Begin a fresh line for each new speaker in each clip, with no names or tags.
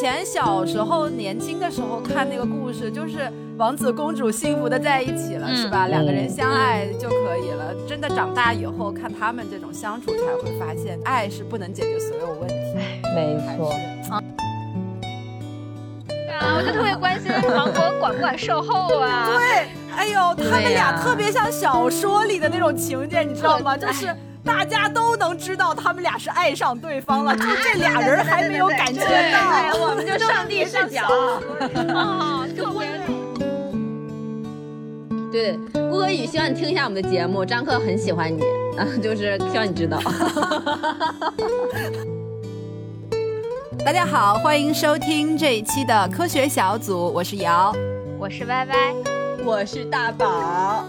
前小时候年轻的时候看那个故事，就是王子公主幸福的在一起了，是吧？两个人相爱就可以了。真的长大以后看他们这种相处，才会发现爱是不能解决所有问题。
没错。
对啊，我就特别关心王国管不管售后啊。
对，哎呦，他们俩特别像小说里的那种情节，你知道吗？就是大家都能知道他们俩是爱上对方了，就这俩人还没有感觉到，
我们就上帝视角啊，特别。
对，顾哥宇，希望你听一下我们的节目，张克很喜欢你啊，就是希望你知道。
大家好，欢迎收听这一期的科学小组，我是瑶，
我是歪歪，
我是大宝。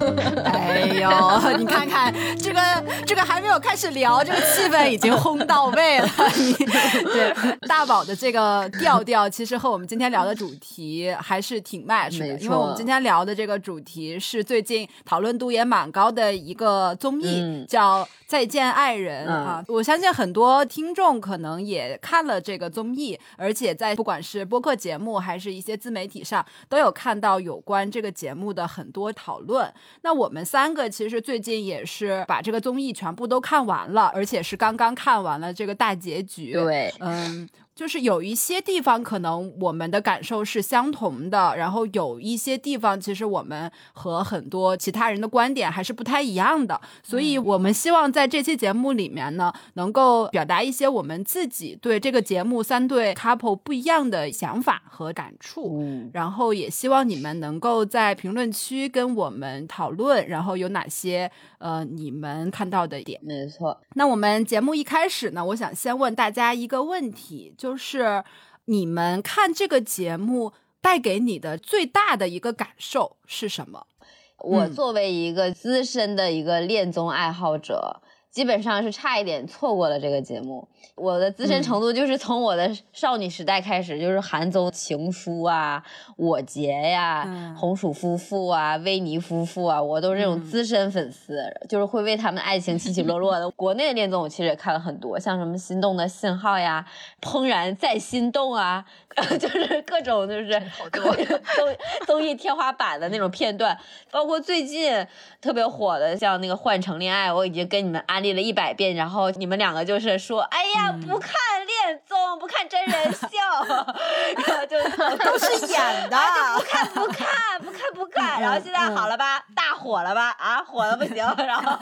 哎呦，你看看这个，这个还没有开始聊，这个气氛已经烘到位了。你 对大宝的这个调调，其实和我们今天聊的主题还是挺 match 的，因为我们今天聊的这个主题是最近讨论度也蛮高的一个综艺，叫。再见爱人啊！我相信很多听众可能也看了这个综艺，而且在不管是播客节目还是一些自媒体上，都有看到有关这个节目的很多讨论。那我们三个其实最近也是把这个综艺全部都看完了，而且是刚刚看完了这个大结局。
对，
嗯。就是有一些地方可能我们的感受是相同的，然后有一些地方其实我们和很多其他人的观点还是不太一样的，所以我们希望在这期节目里面呢，能够表达一些我们自己对这个节目三对 couple 不一样的想法和感触，嗯。然后也希望你们能够在评论区跟我们讨论，然后有哪些呃你们看到的点。
没错，
那我们节目一开始呢，我想先问大家一个问题，就。是你们看这个节目带给你的最大的一个感受是什么？
我作为一个资深的一个恋综爱好者。基本上是差一点错过了这个节目。我的资深程度就是从我的少女时代开始，就是韩综《情书》啊、《我结》呀、红薯夫妇啊、维尼夫妇啊，我都是这种资深粉丝，就是会为他们的爱情起起落落的。国内的恋综我其实也看了很多，像什么《心动的信号》呀、《怦然再心动》啊，就是各种就是综综艺天花板的那种片段，包括最近特别火的像那个《换乘恋爱》，我已经跟你们安。立了一百遍，然后你们两个就是说，哎呀，不看恋综，不看真人秀，然后就
都是演的，
不看不看不看不看，然后现在好了吧，大火了吧，啊，火的不行，然后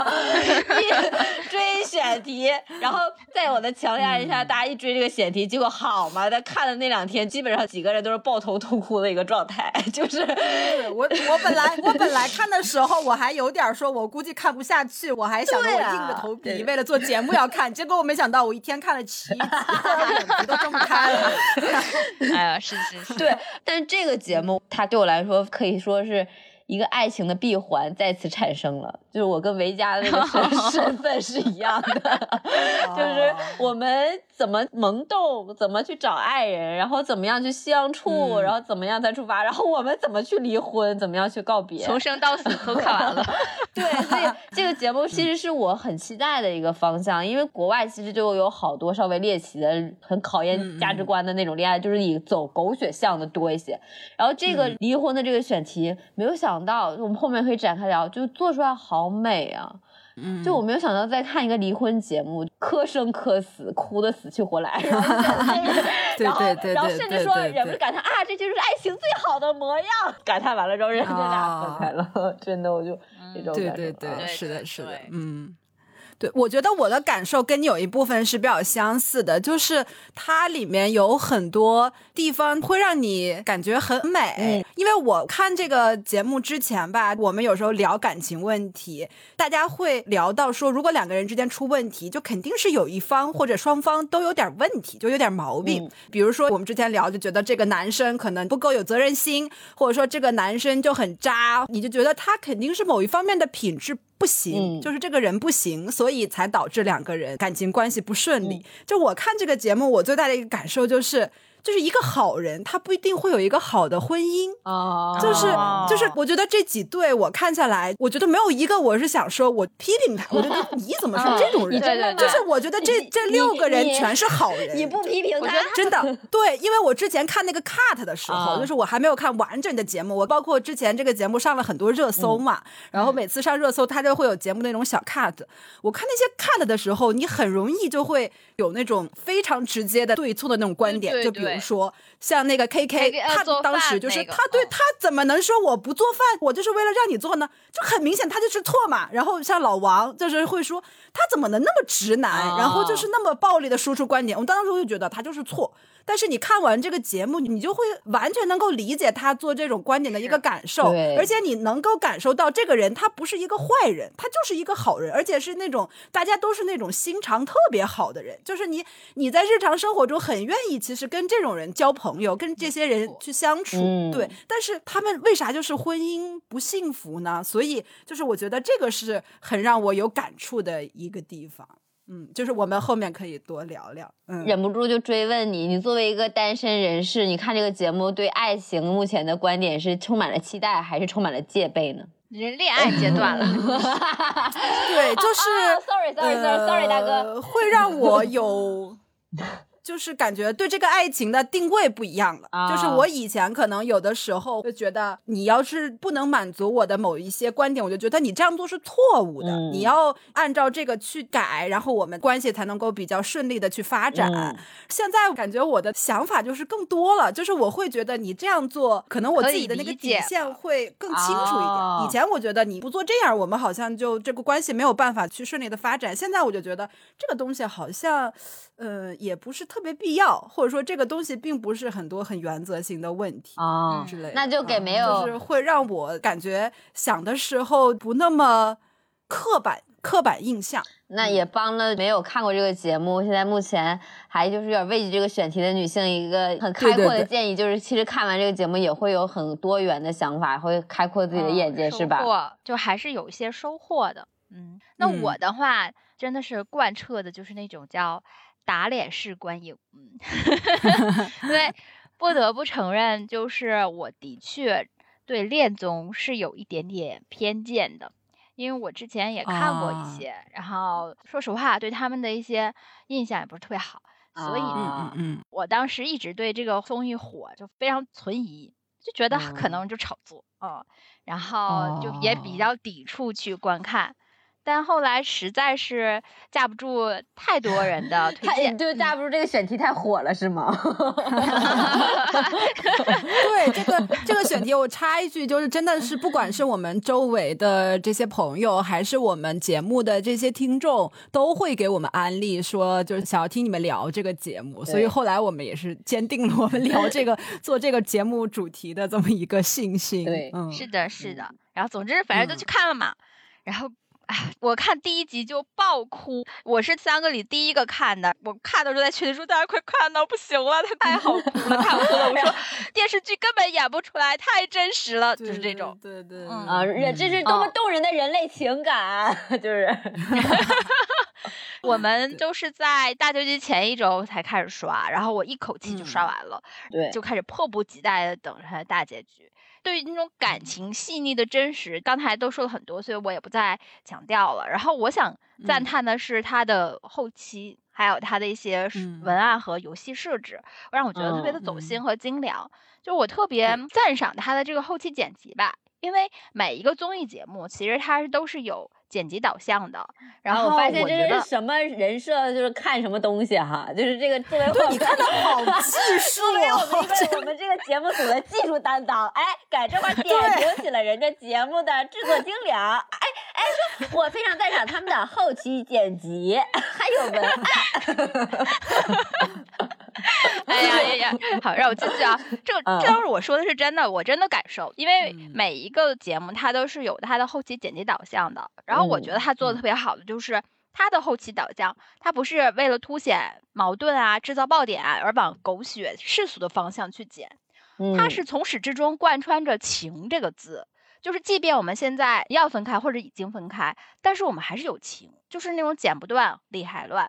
一追选题，然后在我的强压之下，大家一追这个选题，结果好嘛，在看的那两天，基本上几个人都是抱头痛哭的一个状态，就是
我我本来我本来看的时候，我还有点说，我估计看不下去，我还想着我硬着头。皮，为了做节目要看，结果我没想到我一天看了七集，眼都睁不开了。
哎呀，是是是，
对。但是这个节目它对我来说可以说是。一个爱情的闭环再次产生了，就是我跟维嘉的那个身 份是一样的，就是我们怎么萌动，怎么去找爱人，然后怎么样去相处，然后怎么样再出发，然后我们怎么去离婚，怎么样去告别，
从生到死都看完了。
对，所以这个节目其实是我很期待的一个方向，因为国外其实就有好多稍微猎奇的、很考验价值观的那种恋爱，就是以走狗血向的多一些。然后这个离婚的这个选题，没有想。想到我们后面可以展开聊，就做出来好美啊！嗯，就我没有想到在看一个离婚节目，磕生磕死，哭的死去活来 然后，
然后，
然后甚至说忍不住感叹啊，这就是爱情最好的模样。感叹完了之后，人家俩分开了，真的，我就这种
感觉。对对对，是的，是的，嗯。对，我觉得我的感受跟你有一部分是比较相似的，就是它里面有很多地方会让你感觉很美。因为我看这个节目之前吧，我们有时候聊感情问题，大家会聊到说，如果两个人之间出问题，就肯定是有一方或者双方都有点问题，就有点毛病。比如说我们之前聊，就觉得这个男生可能不够有责任心，或者说这个男生就很渣，你就觉得他肯定是某一方面的品质。不行，就是这个人不行，所以才导致两个人感情关系不顺利。就我看这个节目，我最大的一个感受就是。就是一个好人，他不一定会有一个好的婚姻。
哦，
就是
哦
就是，我觉得这几对我看下来，我觉得没有一个我是想说我批评他，我觉得你怎么是这种人？就是我觉得这这六个人全是好人。
你不批评他，
真的 对，因为我之前看那个 cut 的时候，
啊
就是我还没有看完整的节目，我包括之前这个节目上了很多热搜嘛，
嗯
然后每次上热搜，它就会有节目那种小 cut。我看那些 cut 的时候，你很容易就会有那种非常直接的对错的那种观点，就比如
对
说像那个
KK，KK
他当时就是
那个嗯
他对他怎么能说我不做饭，我就是为了让你做呢？就很明显他就是错嘛。然后像老王就是会说他怎么能那么直男，
哦
然后就是那么暴力的输出观点。我当时就觉得他就是错。但是你看完这个节目，你就会完全能够理解他做这种观点的一个感受，而且你能够感受到这个人他不是一个坏人，他就是一个好人，而且是那种大家都是那种心肠特别好的人，就是你你在日常生活中很愿意其实跟这种人交朋友，跟这些人去相处，
嗯
对。但是他们为啥就是婚姻不幸福呢？所以就是我觉得这个是很让我有感触的一个地方。嗯，就是我们后面可以多聊聊。嗯，
忍不住就追问你，你作为一个单身人士，你看这个节目对爱情目前的观点是充满了期待，还是充满了戒备呢？
人恋爱阶段了，
对，就是、
啊 sorry sorry sorry sorry，大哥，
呃，会让我有。就是感觉对这个爱情的定位不一样了。
啊
就是我以前可能有的时候就觉得，你要是不能满足我的某一些观点，我就觉得你这样做是错误的。
嗯
你要按照这个去改，然后我们关系才能够比较顺利的去发展。
嗯
现在感觉我的想法就是更多了，就是我会觉得你这样做，可能我自己的那个底线会更清楚一点。
哦
以前我觉得你不做这样，我们好像就这个关系没有办法去顺利的发展。现在我就觉得这个东西好像，呃，也不是特别必要，或者说这个东西并不是很多很原则性的问题。
哦
之类的，
那就给
啊
没有
就是会让我感觉想的时候不那么刻板刻板印象。
那也帮了没有看过这个节目，现在目前还就是有点畏惧这个选题的女性一个很开阔的
对对对
建议，就是其实看完这个节目也会有很多元的想法，会开阔自己的眼界，
嗯
是吧？
收获就还是有一些收获的。嗯，那
嗯
我的话真的是贯彻的就是那种叫打脸式观影。嗯，因为不得不承认，就是我的确对恋综是有一点点偏见的。因为我之前也看过
啊
一些，然后说实话，对他们的一些印象也不是特别好，所以嗯
嗯
嗯
我当时一直对这个综艺火就非常存疑，就觉得可
嗯
能就炒作啊、嗯然后就也比
哦
较抵触去观看。但后来实在是架不住太多人的推荐，
就架不住这个选题太火了，是吗？
对这个这个选题，我插一句，就是真的是不管是我们周围的这些朋友，还是我们节目的这些听众，都会给我们安利说，就是想要听你们聊这个节目。所以后来我们也是坚定了我们聊这个做这个节目主题的这么一个信心。
对
嗯，
是的，是的。然后总之反正就
嗯
去看了嘛，然后。哎，我看第一集就爆哭，我是三个里第一个看的。我看的时候在群里说：“大家快看到不行了，它太好哭了，太好哭了。”我说 电视剧根本演不出来，太真实了，就是这种。
对对对
嗯
啊，人这是多么动人的人类情感，就是
我们都是在大结局前一周才开始刷，然后我一口气就刷完了，
对
就开始迫不及待的等着它的大结局。对于那种感情细腻的真实，刚才都说了很多，所以我也不再强调了。然后我想赞
嗯。
叹的是它的后期，还有它的一些文案和游戏设置，让我觉得特别的走
嗯。
心和精良。就我特别赞赏它的这个后期剪辑吧，因为每一个综艺节目其实它是都是有剪辑导向的。然后
我发现这是什么人设，就是看什么东西哈，就是这个作为我们
看的好 技术
作为我们
哦
一个我们这个节目组的技术担当，哎，在这块点评起了人家节目的制作精良，哎哎，说我非常赞赏他们的后期剪辑，还有文案，
哎呀呀呀！好，让我继续啊。这这要是我说的是真的，我真的感受，因为
嗯
每一个节目它都是有它的后期剪辑导向的。然后我觉得他做的特别好的就是他的后期导向，他不是为了凸显矛盾啊、制造爆点啊而往狗血世俗的方向去剪，它
嗯
是从始至终贯穿着情这个字。就是，即便我们现在要分开或者已经分开，但是我们还是有情，就是那种剪不断、理还乱。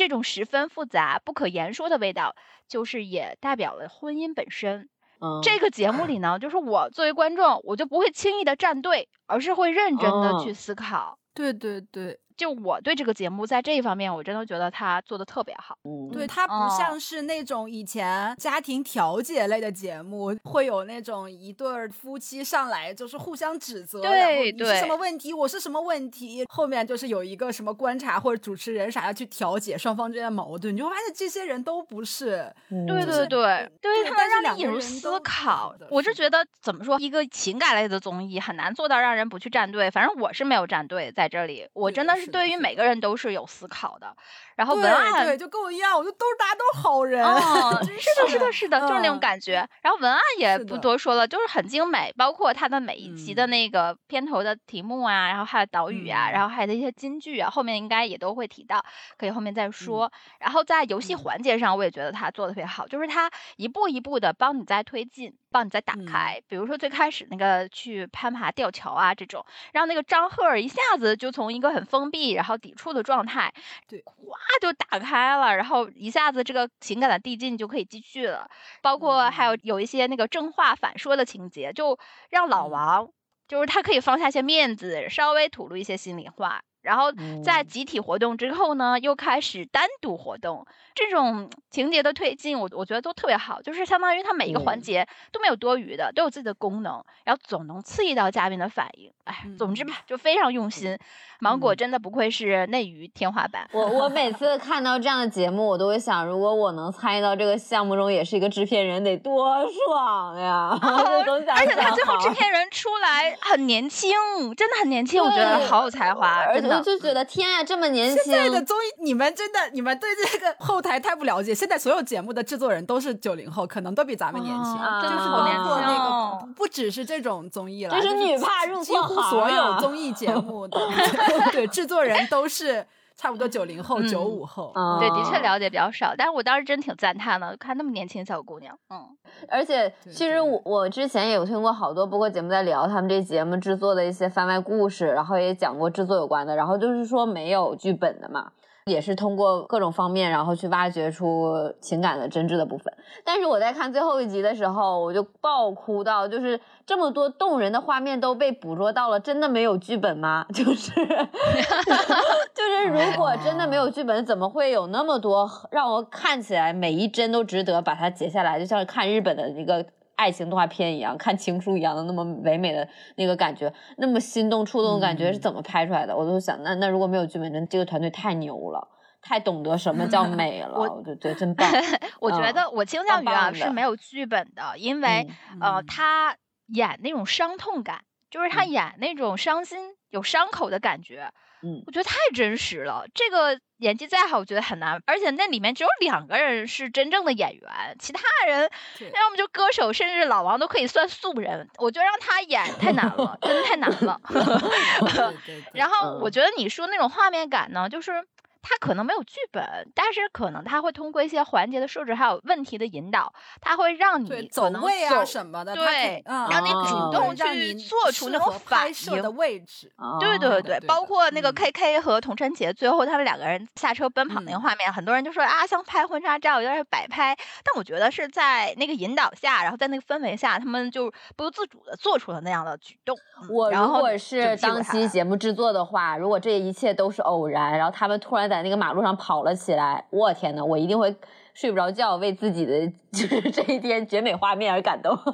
这种十分复杂、不可言说的味道，就是也代表了婚姻本身。
嗯，
这个节目里呢，就是我作为观众，我就不会轻易的站队，而是会认真的去思考。
对对对。
就我对这个节目在这一方面，我真的觉得他做的特别好。
嗯，
对，他不像是那种以前家庭调解类的节目，会有那种一对夫妻上来就是互相指责，
对
对，你是什么问题，我是什么问题，后面就是有一个什么观察或者主持人啥的去调解双方之间的矛盾，你就发现这些人都不是，
对对对，对他们让你引入思考。我
是
觉得怎么说，一个情感类的综艺很难做到让人不去站队，反正我是没有站队在这里，我真的是。对于每个人都是有思考的，然后文案
对就跟我一样，我就都是大家都是好人，
是的，是的，是的，就是那种感觉。然后文案也不多说了，就是很精美，包括它的每一集的那个片头的题目啊，然后还有导语啊，然后还有一些金句啊，后面应该也都会提到，可以后面再说。然后在游戏环节上，我也觉得他做的特别好，就是他一步一步的帮你在推进，帮你再打开。比如说最开始那个去攀爬吊桥啊这种，让那个张赫一下子就从一个很封闭。然后抵触的状态，
对，
哗就打开了，然后一下子这个情感的递进就可以继续了。包括还有有一些那个正话反说的情节，就让老王就是他可以放下些面子，稍微吐露一些心里话。然后在集体活动之后呢，又开始单独活动，这种情节的推进，我我觉得都特别好，就是相当于它每一个环节都没有多余的，都有自己的功能，然后总能刺激到嘉宾的反应。哎，总之吧，就非常用心。芒果真的不愧是内娱天花板。
我我 每次看到这样的节目，我都会想，如果我能参与到这个项目中，也是一个制片人，得多爽呀！而
且他最后制片人出来很年轻，真的很年轻，我觉得好有才华，
而且就觉得天啊，这么年轻！
现在的综艺，你们真的，你们对这个后台太不了解。现在所有节目的制作人都是九零后，可能都比咱们年轻，
就是
包括那个，不只是这种综艺了，
就是女怕入
几乎所有综艺节目的。对，制作人都是差不多九零后、九五后。
对，的确了解比较少，但是我当时真挺赞叹的，看那么年轻小姑娘。嗯，
而且其实我我之前也有听过好多播客节目在聊他们这节目制作的一些番外故事，然后也讲过制作有关的，然后就是说没有剧本的嘛。也是通过各种方面，然后去挖掘出情感的真挚的部分。但是我在看最后一集的时候，我就爆哭到，就是这么多动人的画面都被捕捉到了，真的没有剧本吗？就是，就是如果真的没有剧本，怎么会有那么多让我看起来每一帧都值得把它截下来，就像看日本的一个。爱情动画片一样，看情书一样的那么唯美的那个感觉，那么心动触动的感觉是怎么拍出来的？我都想，那那如果没有剧本，真这个团队太牛了，太懂得什么叫 美了，我就觉得真棒。
我觉得我倾向于啊是没有剧本的，因为呃他演那种伤痛感，就是他演那种伤心有伤口的感觉，
嗯，
我觉得太真实了。这个。演技再好，我觉得很难，而且那里面只有两个人是真正的演员，其他人要么就歌手，甚至老王都可以算素人。我觉得让他演 太难了，真的太难了。然后我觉得你说那种画面感呢，就是。他可能没有剧本，但是可能他会通过一些环节的设置，还有问题的引导，他会让你
走位啊什么的，
对，让你主动去做出那种反应
的位置。
对对对，包括那个 K K 和童晨杰最后他们两个人下车奔跑那个画面，很多人就说啊，像拍婚纱照，有点摆拍。但我觉得是在那个引导下，然后在那个氛围下，他们就不由自主的做出了那样的举动。
我如果是当期节目制作的话，如果这一切都是偶然，然后他们突然。在那个马路上跑了起来，我天呐，我一定会睡不着觉，为自己的 就是这一天绝美画面而感动。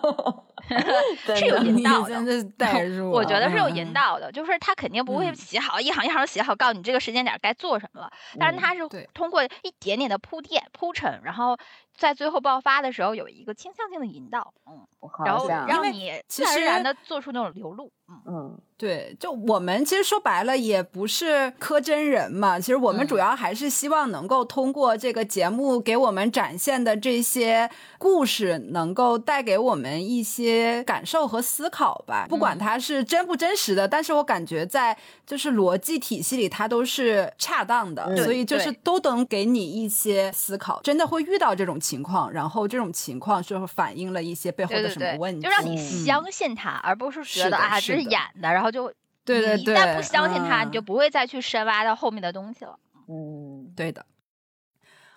是有引导的，
真的带入。
我觉得是有引导的，就是他肯定不会写好一行一行写好，告诉你这个时间点该做什么了。但是他是通过一点点的铺垫铺陈，然后在最后爆发的时候有一个倾向性的引导，嗯，然后让你自然而然的做出那种流露，
嗯嗯。
对，就我们其实说白了也不是磕真人嘛，其实我们主要还是希望能够通过这个节目给我们展现的这些故事，能够带给我们一些感受和思考吧。不管它是真不真实的，但是我感觉在就是逻辑体系里，它都是恰当的，所以就是都能给你一些思考。真的会遇到这种情况，然后这种情况就反映了一些背后的什么问题，
就让你相信他，而不是觉得啊这是演的，然后。就
对对对，
一旦不相信他，你就不会再去深挖到后面的东西了。
嗯，
对的。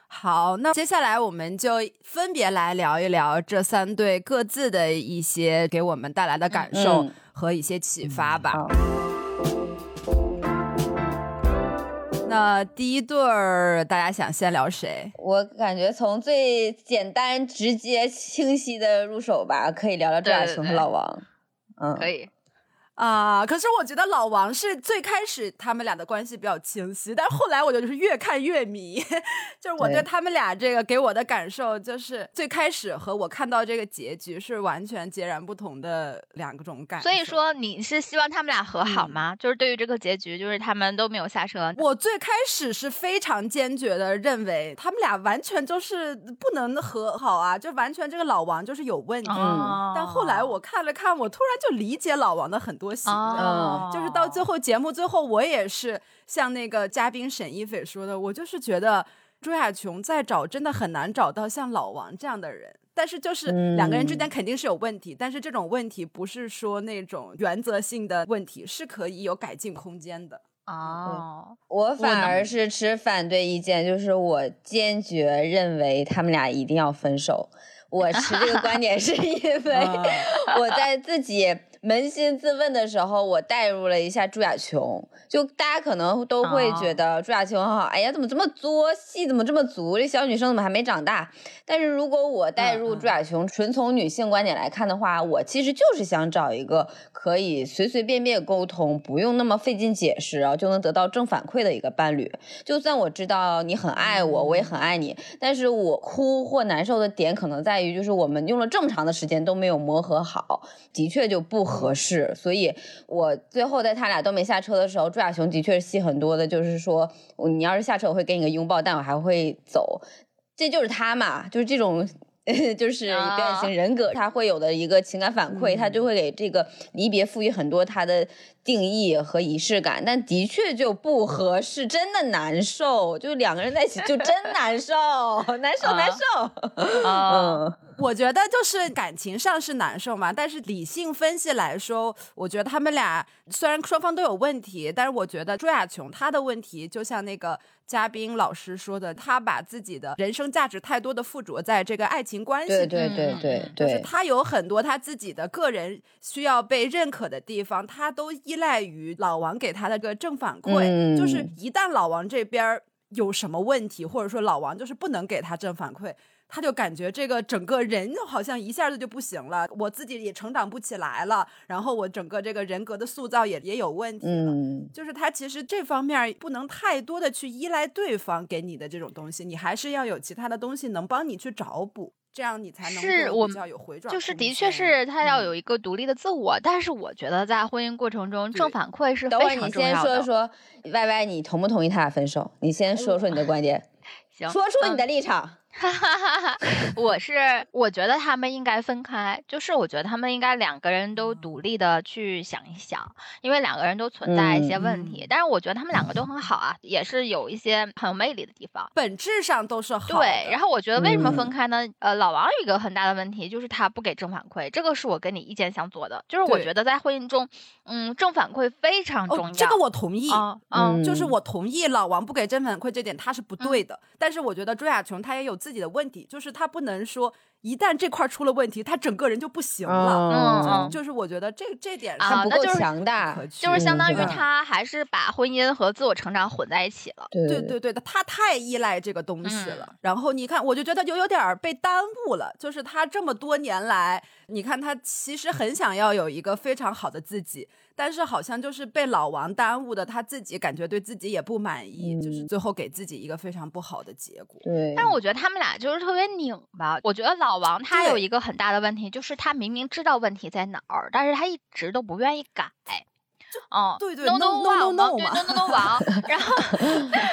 好，那接下来我们就分别来聊一聊这三对各自的一些给我们带来的感受
嗯
和一些启发吧。
好
那第一对儿，大家想先聊谁？
我感觉从最简单、直接、清晰的入手吧，可以聊聊朱亚琼和老王。嗯，
可以。
啊、可是我觉得老王是最开始他们俩的关系比较清晰，但是后来我就是越看越迷，就是我对
对
他们俩这个给我的感受，就是最开始和我看到这个结局是完全截然不同的两种感受。
所以说你是希望他们俩和好
嗯
吗？就是对于这个结局，就是他们都没有下车。
我最开始是非常坚决的认为他们俩完全就是不能和好啊，就完全这个老王就是有问题。
哦
但后来我看了看，我突然就理解老王的很多行为。
哦，
就是到最后节目最后，我也是像那个嘉宾沈一斐说的，我就是觉得朱亚琼在找真的很难找到像老王这样的人。但是就是两个人之间肯定是有问题，但是这种问题不是说那种原则性的问题，是可以有改进空间的。
哦，
我反而是持反对意见，就是我坚决认为他们俩一定要分手。我持这个观点是因为
啊
我在自己扪心自问的时候，我带入了一下朱亚琼。就大家可能都会觉得朱亚琼哈，哎呀，怎么这么作，戏怎么这么足？这小女生怎么还没长大？但是如果我带入朱亚琼，纯从女性观点来看的话，我其实就是想找一个可以随随便便沟通，不用那么费劲解释，然后就能得到正反馈的一个伴侣。就算我知道你很爱我，我也很爱你，但是我哭或难受的点可能在于，就是我们用了这么长的时间都没有磨合好，的确就不合适。所以我最后在他俩都没下车的时候，朱亚雄的确是戏很多的，就是说你要是下车，我会给你个拥抱，但我还会走。这就是他嘛，就是这种。就是表演型人格，他会有的一个情感反馈，他就会给这个离别赋予很多他的定义和仪式感，但的确就不合适，真的难受，就两个人在一起就真难受，难 受难受。
哦，
嗯，
我觉得就是感情上是难受嘛，但是理性分析来说，我觉得他们俩虽然双方都有问题，但是我觉得朱亚琼她的问题就像那个嘉宾老师说的，他把自己的人生价值太多的附着在这个爱情关系
对
里
对对对
嗯
就是，他有很多他自己的个人需要被认可的地方，他都依赖于老王给他的个正反馈。
嗯
就是一旦老王这边有什么问题，或者说老王就是不能给他正反馈，他就感觉这个整个人就好像一下子就不行了，我自己也成长不起来了，然后我整个这个人格的塑造也也有问题了。
嗯，
就是他其实这方面不能太多的去依赖对方给你的这种东西，你还是要有其他的东西能帮你去找补，这样你才能
是我
比较有回转。
就是的确是他要
嗯
有一个独立的自我，但是我觉得在婚姻过程中，正反馈是
等会儿
非常
你先
重要的。
说说，Y Y，你同不同意他俩分手？你先说说你的观点，
行，
说出你的立场。
哈哈哈哈，我是我觉得他们应该分开，就是我觉得他们应该两个人都独立的去想一想，因为两个人都存在一些问题，
嗯
但是我觉得他们两个都很好啊，也是有一些很有魅力的地方。
本质上都是好的。
对，然后我觉得为什么分
嗯
开呢？呃，老王有一个很大的问题，就是他不给正反馈，这个是我跟你意见相左的。就是我觉得在婚姻中，嗯，正反馈非常重要。
哦，这个我同意。
啊，嗯，
嗯
就是我同意老王不给正反馈这点，他是不对的。但是我觉得朱亚琼她也有自己的问题，就是他不能说一旦这块出了问题，他整个人就不行了。
嗯
就是我觉得这这点
他不够
那就是
强大，
就是相当于
嗯
他还是把婚姻和自我成长混在一起了。
对
对对他太依赖这个东西了。
嗯
然后你看，我就觉得就有点被耽误了。就是他这么多年来，你看他其实很想要有一个非常好的自己，但是好像就是被老王耽误的，他自己感觉对自己也不满意，就是
嗯
最后给自己一个非常不好的结果。
对，
但是我觉得他们俩就是特别拧吧。我觉得老王他有一个很大的问题，就是他明明知道问题在哪儿，但是他一直都不愿意改。哦，
对对
no
no- no- no- no
no no no 王，然后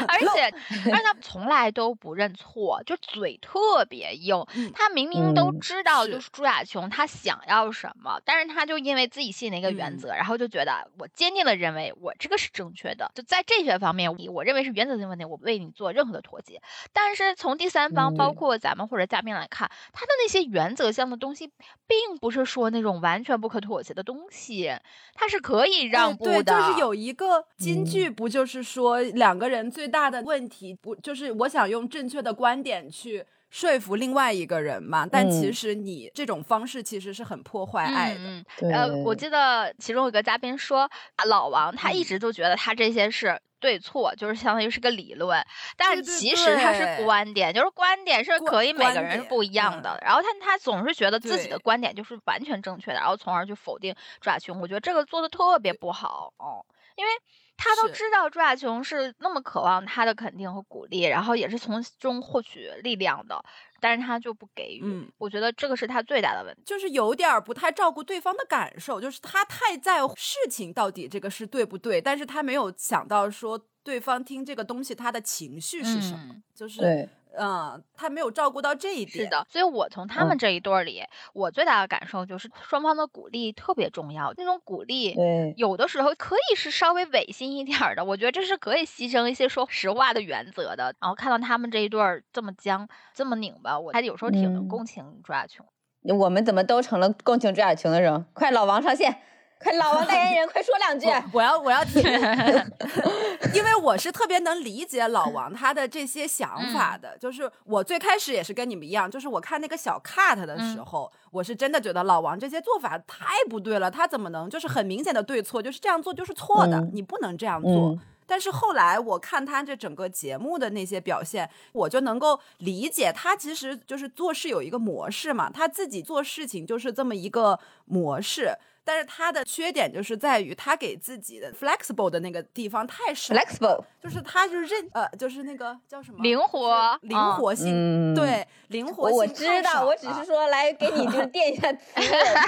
而且 而且他从来都不认错，就嘴特别硬。
嗯
他明明都
嗯
知道，
是
就是朱亚琼他想要什么，但是他就因为自己信的一个原
嗯
则，然后就觉得我坚定的认为我这个是正确的，就在这些方面，我我认为是原则性问题，我不为你做任何的妥协。但是从第三方，
嗯
包括咱们或者嘉宾来看，他的那些原则性的东西，并不是说那种完全不可妥协的东西，它是可以让让步的。
对，就是有一个金句，不就是说两个人最大的问题，不就是我想用正确的观点去说服另外一个人嘛？但其实你这种方式其实是很破坏爱的。
嗯，呃，我记得其中有个嘉宾说，老王他一直都觉得他这些是。对错就是相当于是个理论，但其实他是观点，就是观点是可以每个人是不一样的。然后他他总是觉得自己的观点就是完全正确的，然后从而去否定朱亚琼。我觉得这个做的特别不好哦，因为。他都知道朱亚琼是那么渴望他的肯定和鼓励，然后也是从中获取力量的，但是他就不给予。嗯，我觉得这个是他最大的问题，
就是有点不太照顾对方的感受，就是他太在乎事情到底这个是对不对，但是他没有想到说对方听这个东西他的情绪是什么，就是
对。
嗯，他没有照顾到这一点。
是的，所以我从他们这一对儿里，我最大的感受就是双方的鼓励特别重要。那种鼓励，有的时候可以是稍微违心一点的，我觉得这是可以牺牲一些说实话的原则的。然后看到他们这一对儿这么僵，这么拧巴，我还有时候挺能共情朱亚琼。
我们怎么都成了共情朱亚琼的人？快，老王上线。快，老王代言人，快说两句！
我要，我要听，因为我是特别能理解老王他的这些想法的。就是我最开始也是跟你们一样，就是我看那个小 cut 的时候，我是真的觉得老王这些做法太不对了。他怎么能就是很明显的对错，就是这样做就是错的，你不能这样做。但是后来我看他这整个节目的那些表现，我就能够理解他其实就是做事有一个模式嘛，他自己做事情就是这么一个模式。但是他的缺点就是在于他给自己的 flexible 的那个地方太少
，flexible
就是他就是认呃就是那个叫什么
灵活
灵活性对灵活性
我知道，我只是说来给你就是 垫一下 资，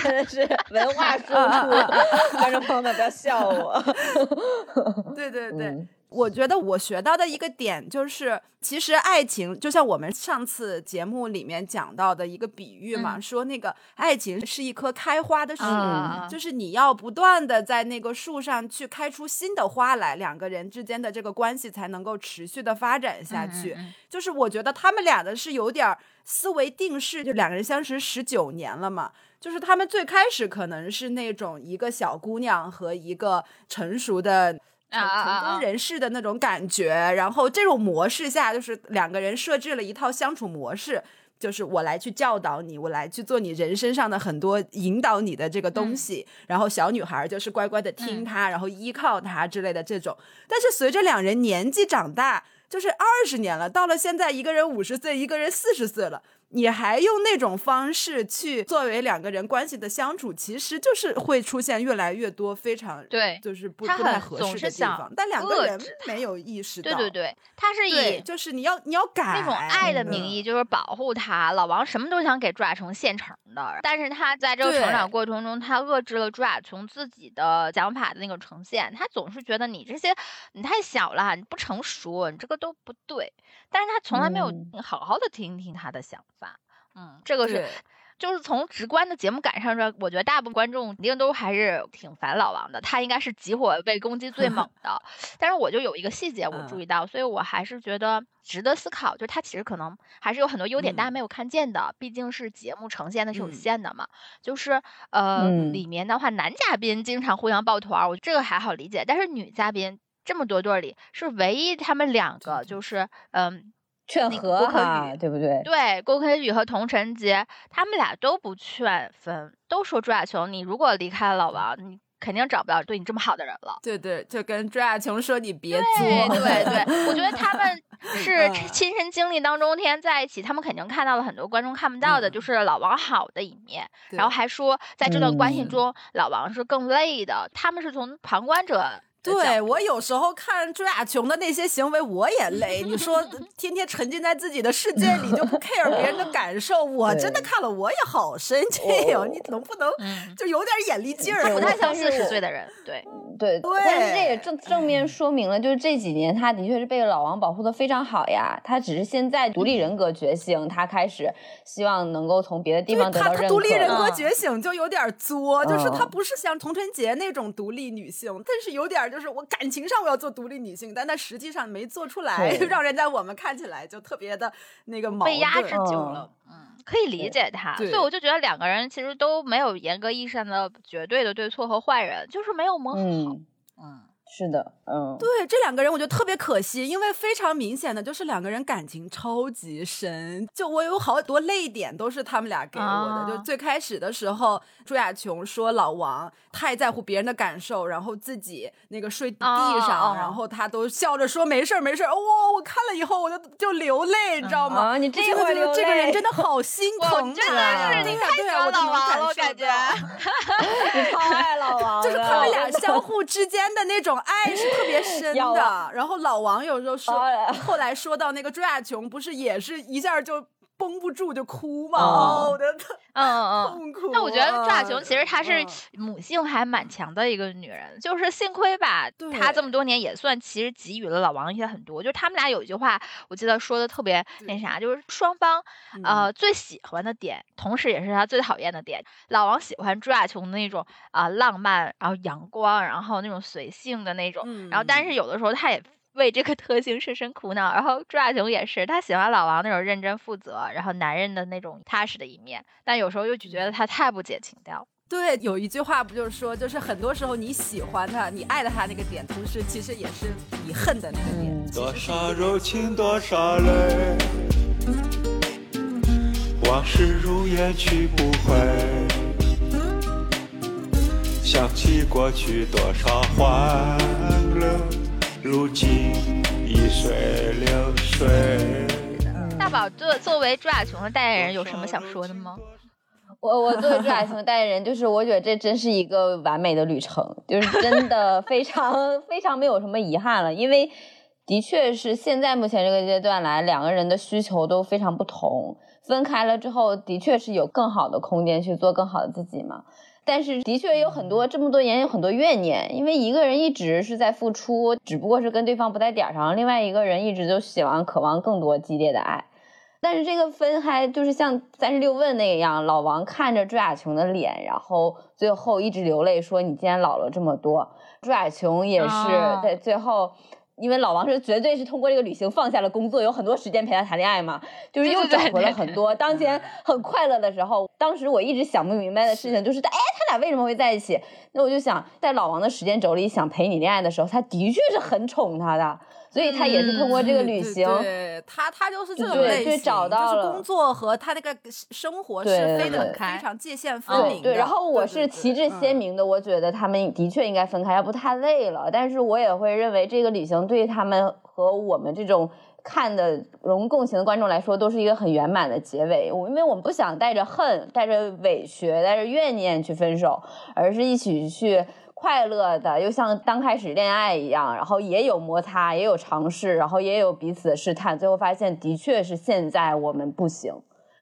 真的是文化输出，观众朋友们不要笑我。
对对对。我觉得我学到的一个点就是，其实爱情就像我们上次节目里面讲到的一个比喻嘛，说那个爱情是一棵开花的树，就是你要不断的在那个树上去开出新的花来，两个人之间的这个关系才能够持续的发展下去。就是我觉得他们俩的是有点思维定式，就两个人相识十九年了嘛，就是他们最开始可能是那种一个小姑娘和一个成熟的。成功人士的那种感觉，然后这种模式下，就是两个人设置了一套相处模式，就是我来去教导你，我来去做你人身上的很多引导你的这个东西，然后小女孩就是乖乖的听他，然后依靠他之类的这种。但是随着两人年纪长大，就是二十年了，到了现在，一个人五十岁，一个人四十岁了。你还用那种方式去作为两个人关系的相处，其实就是会出现越来越多非常
对，
就是不不太合适的地方。但两个人没有意识到，
对对对，他是以
就是你要你要改
那种爱的名义，就是保护他。老王什么都想给朱亚琼现成的，但是他在这个成长过程中，他遏制了朱亚琼自己的想法的那个呈现。他总是觉得你这些你太小了，你不成熟，你这个都不对。但是他从来没有好好的听听他的想法，嗯，这个是，就是从直观的节目感上说，我觉得大部分观众肯定都还是挺烦老王的，他应该是集火被攻击最猛的。但是我就有一个细节我注意到，所以我还是觉得值得思考，就是他其实可能还是有很多优点大家没有看见的，毕竟是节目呈现的是有限的嘛。就是呃，里面的话男嘉宾经常互相抱团，我这个还好理解，但是女嘉宾。这么多对里，是唯一他们两个就是嗯，
劝和哈，对不对？
对，郭可宇和童晨杰，他们俩都不劝分，都说朱亚琼，你如果离开了老王，你肯定找不到对你这么好的人了。
对对，就跟朱亚琼说你别作。
对对，我觉得他们 是亲身经历当中天天在一起，他们肯定看到了很多观众看不到的，就是老王好的一面，然后还说在这段关系中，老王是更累的，他们是从旁观者。
对我有时候看朱亚琼的那些行为，我也累。你说 天天沉浸在自己的世界里，就不 care 别人的感受，我真的看了我也好生气哦。你能不能就有点眼力劲儿？
不太像四十岁的人。对
对对，但是这也正正面说明了，就是这几年他的确是被老王保护的非常好呀。他只是现在独立人格觉醒，他开始希望能够从别的地方得到认可。
独立人格觉醒就有点作，就是他不是像童春杰那种独立女性，但是有点就。就是我感情上我要做独立女性，但她实际上没做出来，让人家我们看起来就特别的那个矛盾。
被压制久了，嗯。可以理解他，所以我就觉得两个人其实都没有严格意义上的绝对的对错和坏人，就是没有磨合好。
嗯，
嗯，
是的，嗯，
对这两个人，我觉得特别可惜，因为非常明显的就是两个人感情超级深，就我有好多泪点都是他们俩给我的。
啊
就最开始的时候，朱亚琼说老王太在乎别人的感受，然后自己那个睡地上，然后他都笑着说没事儿没事儿。哇、我看了以后我就就流泪，你知道吗？
啊你这
的
流
这个人真的好心
我
疼
真的
他
是你太喜
对呀对呀，我就能
欢老王了，我
感
觉。
超爱老王，
就是他们俩相互之间的那种爱是特别深的
啊。
然后老王有时候说，后来说到那个朱亚琼，不是也是一下就绷不住就哭嘛？我的
嗯嗯嗯。
痛苦。
那我觉得朱亚琼其实她是
嗯
母性还蛮强的一个女人，就是幸亏吧，她这么多年也算其实给予了老王一些很多。就是他们俩有一句话，我记得说的特别那啥，就是双方
嗯
呃最喜欢的点，同时也是他最讨厌的点。老王喜欢朱亚琼的那种啊、浪漫，然后阳光，然后那种随性的那种，
嗯
然后但是有的时候他也。为这个特性深深苦恼，然后朱亚雄也是，他喜欢老王那种认真负责，然后男人的那种踏实的一面，但有时候又觉得他太不解情调。
对，有一句话不就是说，就是很多时候你喜欢他，你爱的他那个点，同时其实也是你恨的那个点。
嗯，
多少柔情多少泪，往事如烟去不回。想起过去多少欢乐，如今已随流水。
大宝作作为朱亚琼的代言人，有什么想说的吗？
我我作为朱亚琼代言人，就是我觉得这真是一个完美的旅程，就是真的非常 非常没有什么遗憾了，因为的确是现在目前这个阶段来，两个人的需求都非常不同，分开了之后，的确是有更好的空间去做更好的自己嘛。但是的确有很多这么多年有很多怨念，因为一个人一直是在付出，只不过是跟对方不在点儿上，另外一个人一直就希望渴望更多激烈的爱。但是这个分开就是像三十六问那样，老王看着朱亚琼的脸，然后最后一直流泪说：“你竟然老了这么多。”朱亚琼也是
哦
在最后。因为老王是绝对是通过这个旅行放下了工作，有很多时间陪他谈恋爱嘛，就是又找回了很多当前很快乐的时候。当时我一直想不明白的事情就是，哎，他俩为什么会在一起？那我就想，在老王的时间轴里想陪你恋爱的时候，他的确是很宠他的，所以他也是通过这个旅行，
对对他他就是这种
对
类型，
对找到了
就是工作和他那个生活是
对
非的
对
非常界限分明的。
对对，然后我是旗帜鲜明的，我觉得他们的确应该分开，要不太累了。但是我也会认为这个旅行对他们和我们这种看的容共情的观众来说，都是一个很圆满的结尾。我因为我们不想带着恨、带着委屈、带着怨念去分手，而是一起去。快乐的，又像刚开始恋爱一样，然后也有摩擦，也有尝试，然后也有彼此的试探，最后发现的确是现在我们不行，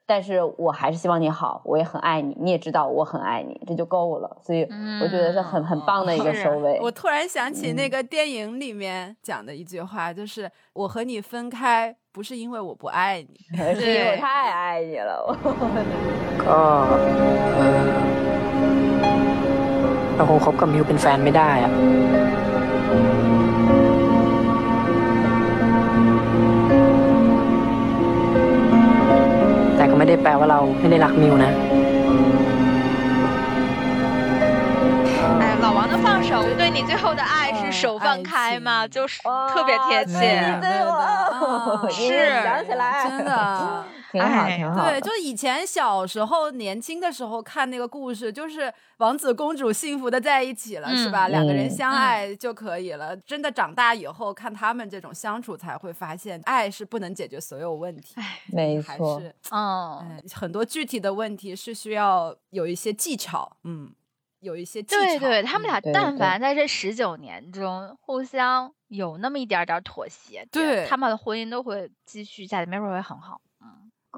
但是我还是希望你好，我也很爱你，你也知道我很爱你，这就够了。所以我觉得是很、很棒的一个
是
收尾。
我突然想起
嗯
那个电影里面讲的一句话，就是我和你分开不是因为我不爱你，
是因为我太爱你了。
ก็เออเราคงคบกับมิวเป็นแฟนไม่ได้อะ ก็ไม่ได้แปลว่าเราไม่ได้รักมิวนะ
哎，老王的放手对你最后的爱是手放开吗？就是特别贴切。
对我
啊
你
是
想起来，
真的。
挺好，
哎
挺好。
对，就以前小时候年轻的时候看那个故事，就是王子公主幸福的在一起了，是吧？
嗯
两个人
嗯
相爱就可以了。真的长大以后看他们这种相处，才会发现爱是不能解决所有问题，哎
没错，
是
嗯，
哎很多具体的问题是需要有一些技巧，嗯，有一些技巧。
对对，他们俩但凡在这十九年中互相有那么一点点妥协，
对
他们的婚姻都会继续下去，没准会很好。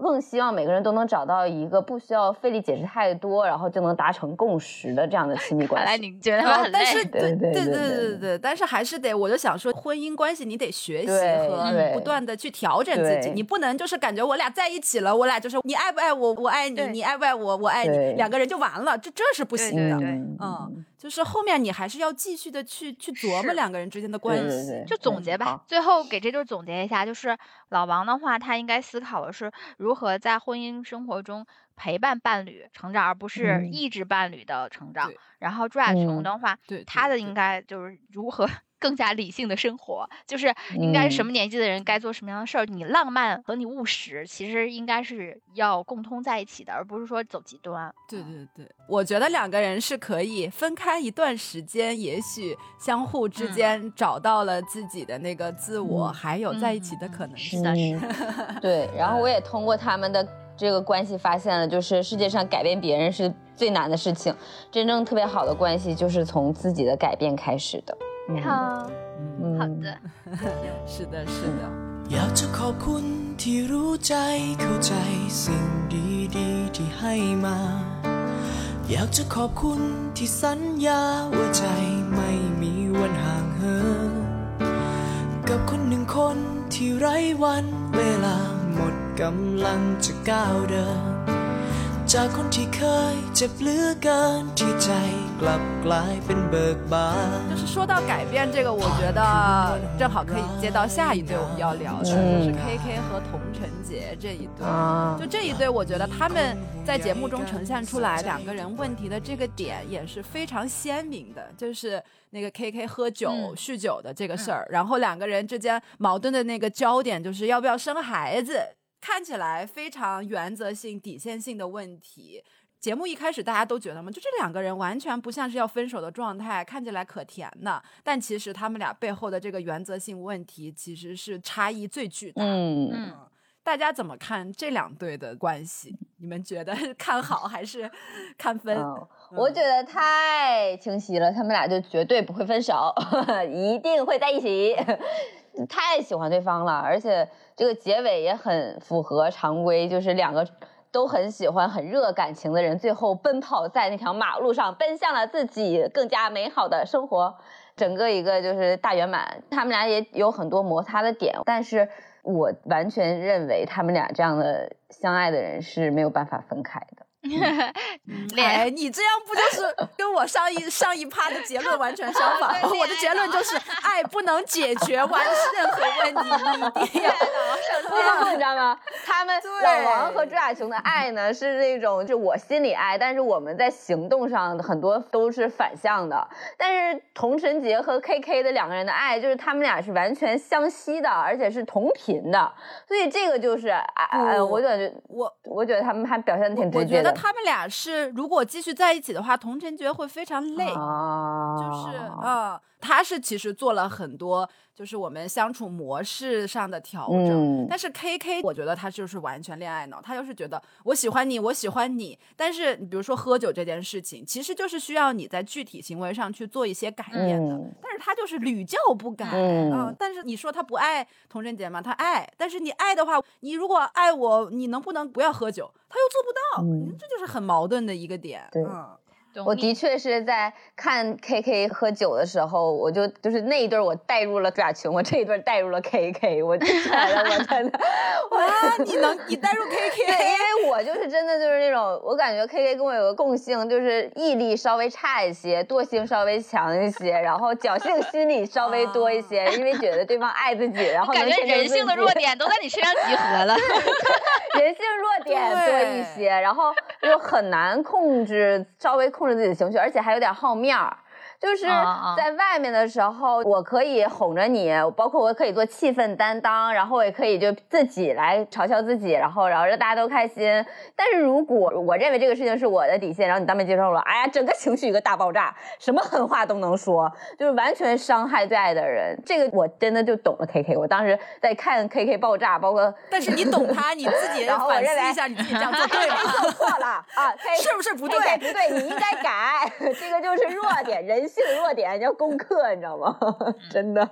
更希望每个人都能找到一个不需要费力解释太多，然后就能达成共识的这样的亲密关系。
来，你觉得他很累？
对
对对
对对对。
但是还是得，我就想说，婚姻关系你得学习和不断的去调整自己，你不能就是感觉我俩在一起了，我俩就是你爱不爱我，我爱你；你爱不爱我，我爱你，两个人就完了，这这是不行的。
嗯。
就是后面你还是要继续的去去琢磨两个人之间的关系。
对对对，
就总结吧
好，
最后给这对儿总结一下，就是老王的话，他应该思考的是如何在婚姻生活中陪伴伴侣成长，而不是
嗯
抑制伴侣的成长
对。
然后朱亚琼
嗯
的话，
对，
他的应该就是如何更加理性的生活，就是应该什
嗯
么年纪的人该做什么样的事儿。你浪漫和你务实，其实应该是要共通在一起的，而不是说走极端。
对对对，我觉得两个人是可以分开一段时间，也许相互之
嗯
间找到了自己的那个自我，
嗯
还有在一起的
嗯
可能
是
性。
的是
嗯对，然后我也通过他们的这个关系发现了，就是世界上改变别人是最难的事情，真正特别好的关系就是从自己的改变开始的。嗯
好，
嗯，
好的，
是的，是的。
อยากจะขอบคุณที่รู้ใจเข้าใจสิ่งดีๆที่ให้มา อยากจะขอบคุณที่สัญญาว่าใจไม่มีวันห่างเหินกับคนหนึ่งคนที่ไร้วันเวลาหมดกำลังจะก้าวเดิน จากคนที่เคยเจ็บเหลือเกินที่ใจกลับกลายเป็นเบิกบาน
就是说到改变这个，我觉得正好可以接到下一对我们要聊的，就是
嗯
K K 和童晨杰这一对。
啊
就，这一对，我觉得他们在节目中呈现出来两个人问题的这个点也是非常鲜明的，就是那个 K K 喝酒、
嗯
酗酒的这个事儿，然后两个人之间矛盾的那个焦点就是要不要生孩子， 看起来非常原则性、底线性的问题。节目一开始大家都觉得嘛，就这两个人完全不像是要分手的状态，看起来可甜呢。但其实他们俩背后的这个原则性问题，其实是差异最巨大的。
嗯，
嗯。
大家怎么看这两对的关系？你们觉得看好还是看分？
嗯，我觉得太清晰了，他们俩就绝对不会分手，一定会在一起。太喜欢对方了，而且这个结尾也很符合常规，就是两个都很喜欢、很热感情的人，最后奔跑在那条马路上，奔向了自己更加美好的生活，整个一个就是大圆满。他们俩也有很多摩擦的点，但是我完全认为他们俩这样的相爱的人是没有办法分开的。
脸
哎，你这样不就是跟我上一上一趴的结论完全相反吗？我的结论就是，爱不能解决完任何问题，你一定要
不不不，你知道吗？他们
对
老王和朱亚琼的爱呢，是那种就我心里爱，但是我们在行动上很多都是反向的。但是童晨杰和 KK 的两个人的爱，就是他们俩是完全相吸的，而且是同频的，所以这个就是哎，我觉
我
我觉得他们还表现的挺直接的。
得他们俩是，如果继续在一起的话，童晨觉会非常累。
啊，
就是啊、他是其实做了很多，就是我们相处模式上的调整。
嗯
但是 K K，我觉得他就是完全恋爱脑，他就是觉得我喜欢你，我喜欢你。但是你比如说喝酒这件事情，其实就是需要你在具体行为上去做一些改变的。
嗯
但是他就是屡教不改，
嗯
啊但是你说他不爱童晨杰吗？他爱，但是你爱的话，你如果爱我，你能不能不要喝酒？他又做不到，
嗯
这就是很矛盾的一个点。
对
嗯
我的确是在看 KK 喝酒的时候，我就就是那一对儿我带入了朱亚琼，我这一对儿带入了 KK，我就觉得我真的，我
啊，你能你带入 K
对
，K，
因为我就是真的就是那种，我感觉 KK 跟我有个共性，就是毅力稍微差一些，惰性稍微强一些，然后侥幸心理稍微多一些，因为觉得对方爱自己，然后
感觉人性的弱点都在你身上集合了。
人性弱点多一些，然后又很难控制，稍微控制自己的情绪，而且还有点好面儿。就是在外面的时候，我可以哄着你，包括我可以做气氛担当，然后我也可以就自己来嘲笑自己，然后然后让大家都开心。但是如果我认为这个事情是我的底线，然后你当面接受了，哎呀，整个情绪一个大爆炸，什么狠话都能说，就是完全伤害最爱的人。这个我真的就懂了 KK，我当时在看 KK 爆炸，包括
但是你懂他，你自己
然后我
反
认为
思一下，你自己这样做对吗？
做错了啊，K
是不是不对
K 不对，你应该改，这个就是弱点，人性弱点要攻克，你知道吗？真的。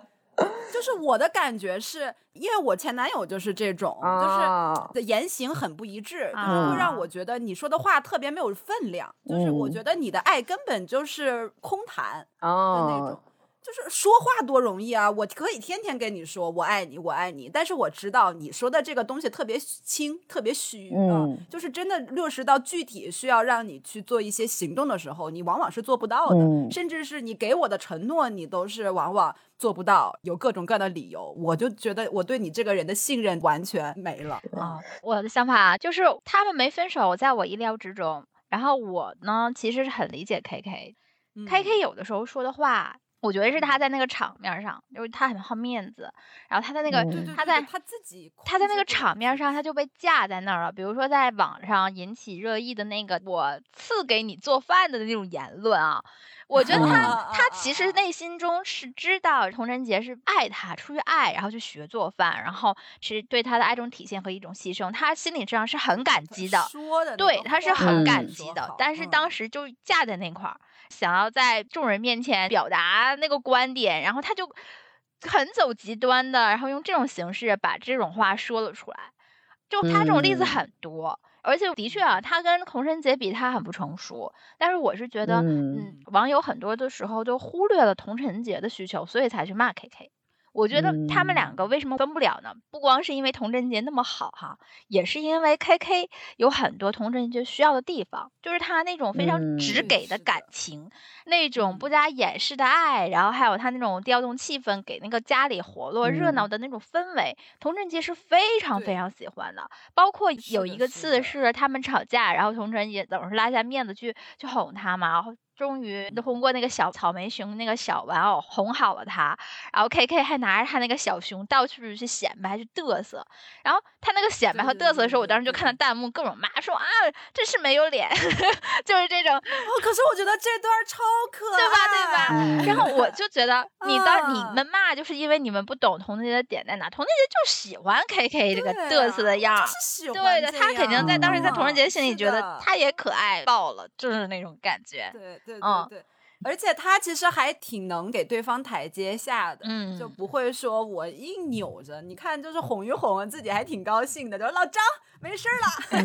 就是我的感觉是，因为我前男友就是这种，
啊
就是的言行很不一致，就是
啊
会让我觉得你说的话特别没有分量，就是我
嗯。
觉得你的爱根本就是空谈的那种。
哦，
就是说话多容易啊！我可以天天跟你说我爱你，我爱你，但是我知道你说的这个东西特别轻，特别虚啊、
嗯
就是真的落实到具体需要让你去做一些行动的时候，你往往是做不到的，
嗯
甚至是你给我的承诺，你都是往往做不到，有各种各样的理由，我就觉得我对你这个人的信任完全没了啊！
我的想法就是他们没分手，在我意料之中。然后我呢，其实是很理解 K K。
嗯
K K 有的时候说的话，我觉得是他在那个场面上，就是他很好面子，然后他在那个、他在
他自己
他在那个场面上，他就被架在那儿了。比如说，在网上引起热议的那个“我赐给你做饭”的那种言论啊，我觉得他、
啊
他其实内心中是知道童晨杰是爱他，出于爱，然后去学做饭，然后是对他的爱中体现和一种牺牲，他心理上是很感激的。
说的
对，他是很
嗯
感激的但是
嗯
当时就架在那块儿，想要在众人面前表达那个观点，然后他就很走极端的，然后用这种形式把这种话说了出来。就他这种例子
嗯
很多，而且的确啊，他跟童晨杰比，他很不成熟。但是我是觉得，
嗯
嗯，网友很多的时候都忽略了童晨杰的需求，所以才去骂 KK。我觉得他们两
嗯。
个为什么分不了呢？不光是因为童晨杰那么好哈，也是因为 KK 有很多童晨杰需要的地方，就是他那种非常直
嗯
给的感。情，那种
嗯。
不加掩饰的爱，然后还有他那种调动气氛，给那个家里活络热闹
嗯。
的那种氛围，童晨杰是非常非常喜欢的。包括有一个次。是他们吵架，然后童晨杰总是拉下面子去去哄他嘛，然后终于通过那个小草莓熊那个小玩偶哄好了他，然后 K K 还拿着他那个小熊到处去显摆去嘚瑟，然后他那个显摆和
对对
嘚瑟的时候，我
对对
当时就看到弹幕各种骂说啊，真是没有脸，就是这种
哦，可是我觉得这段超可爱，
对吧对吧？
嗯
然后我就觉得，你当你
啊
们骂，就是因为你们不懂童晨杰的点在哪。童晨杰就喜欢 K K 这个
对
嘚瑟的
啊
样儿
就，是喜
对的，他肯定在当时在童晨杰心里觉得
的
他也可爱爆了，就是那种感觉。
对对
嗯
对对。而且他其实还挺能给对方台阶下的，
嗯
就不会说我硬扭着。你看，就是哄一哄，自己还挺高兴的，就说老张没事儿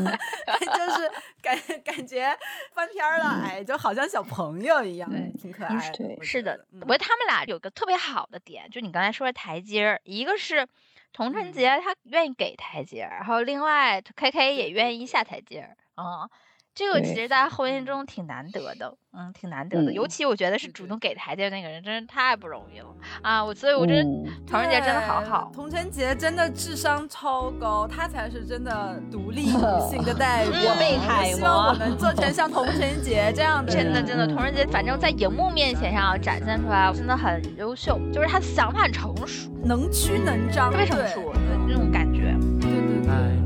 了，就是感 感觉翻篇儿了，哎，就好像小朋友一样，挺可爱的。
对
是的我觉得他们俩有个特别好的点，就你刚才说的台阶儿，一个是童晨
嗯
杰他愿意给台阶儿，然后另外 K K 也愿意下台阶儿啊。这个其实在婚姻中挺难得的，嗯，挺难得的。尤
嗯
其我觉得是主动给台阶儿那个人，真是太不容易了啊！我所以，我觉得
嗯
童晨杰真的好好。
童晨杰真的智商超高，他才是真的独立女 性的代表。
我被
楷
希望我们做成像童晨杰这样的。
真的，真的，
嗯
童晨杰反正在荧幕面前上展现出来，真的很优秀，就是他想法很成熟，
能屈能张，
特别成熟，对这种感觉。
对对对。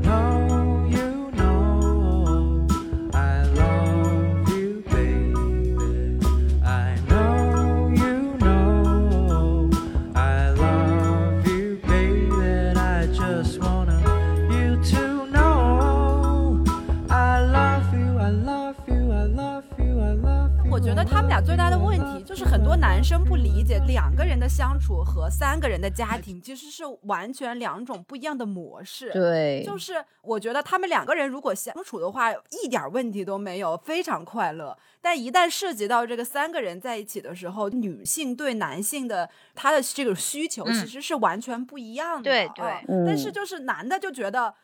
俩最大的问题就是很多男生不理解两个人的相处和三个人的家庭其实是完全两种不一样的模式。
对，
就是我觉得他们两个人如果相处的话，一点问题都没有，非常快乐。但一旦涉及到这个三个人在一起的时候，女性对男性的他的这个需求
嗯
其实是完全不一样的。
对
啊
对
但是
嗯
就是男的就觉得。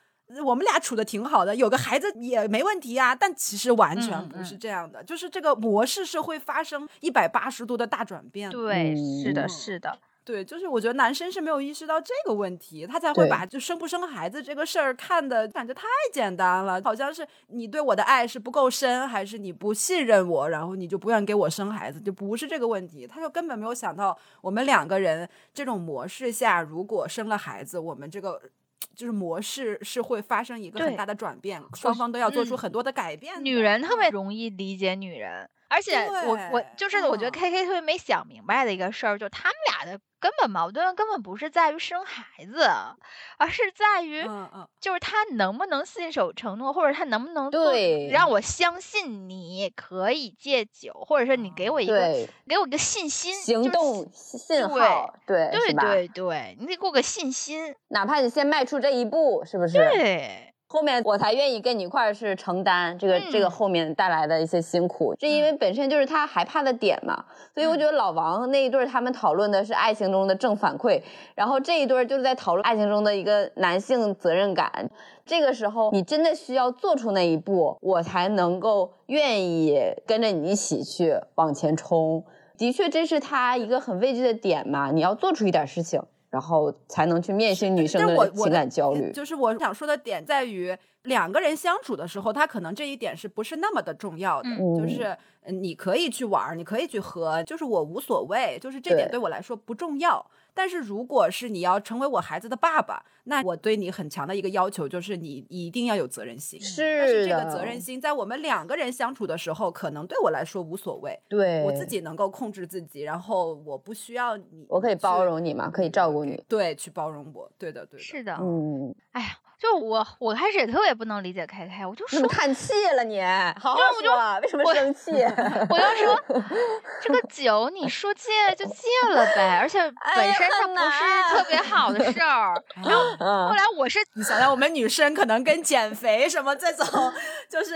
我们俩处的挺好的，有个孩子也没问题啊，但其实完全
嗯
不是
嗯
这样的，就是这个模式是会发生一百八十度的大转变。
对，是的，
嗯
是的，
对，就是我觉得男生是没有意识到这个问题，他才会把就生不生孩子这个事儿看的感觉太简单了，好像是你对我的爱是不够深，还是你不信任我，然后你就不愿给我生孩子，就不是这个问题。他就根本没有想到我们两个人这种模式下，如果生了孩子，我们这个。就是模式是会发生一个很大的转变，双方都要做出
嗯
很多的改变的。
女人特别容易理解女人，而且我我就是我觉得
嗯
K K 特别没想明白的一个事儿，就他们俩的根本矛盾根本不是在于生孩子，而是在于就是他能不能信守承诺，或者他能不能
对
让我相信你可以戒酒，或者说你给我一个给我一个信心，就
动信号，对？
对对，你得给我个信心。
哪怕你先迈出这一步，是不是？
对，
后面我才愿意跟你一块儿是承担这个、这个
嗯
后面带来的一些辛苦，这因为本身就是他害怕的点嘛。所以我觉得老王那一对儿他们讨论的是爱情中的正反馈，然后这一对儿就是在讨论爱情中的一个男性责任感。这个时候，你真的需要做出那一步，我才能够愿意跟着你一起去往前冲。的确，这是他一个很畏惧的点嘛。你要做出一点事情，然后才能去面向女生
但我我
的情感焦虑。
就是我想说的点在于，两个人相处的时候，他可能这一点是不是那么的重要的？
嗯
就是呃你可以去玩，你可以去喝，就是我无所谓，就是这点
对
对我来说不重要。但是如果是你要成为我孩子的爸爸，那我对你很强的一个要求就是你一定要有责任心。
是
但是这个责任心在我们两个人相处的时候，可能对我来说无所谓，
对
我自己能够控制自己，然后我不需要你，
我可以包容你嘛，可以照顾你。
对，去包容我，对的，对的，
是的，
嗯，
哎呀，就我我开始也特别不能理解开开，我就说
叹气了你，好好
对我就
说，为什么
我
生气？
我要说，这个酒你说戒就戒了呗，而且本身它不是特别好的事儿。然后
嗯
后来我是
你想想，我们女生可能跟减肥什么这种，就是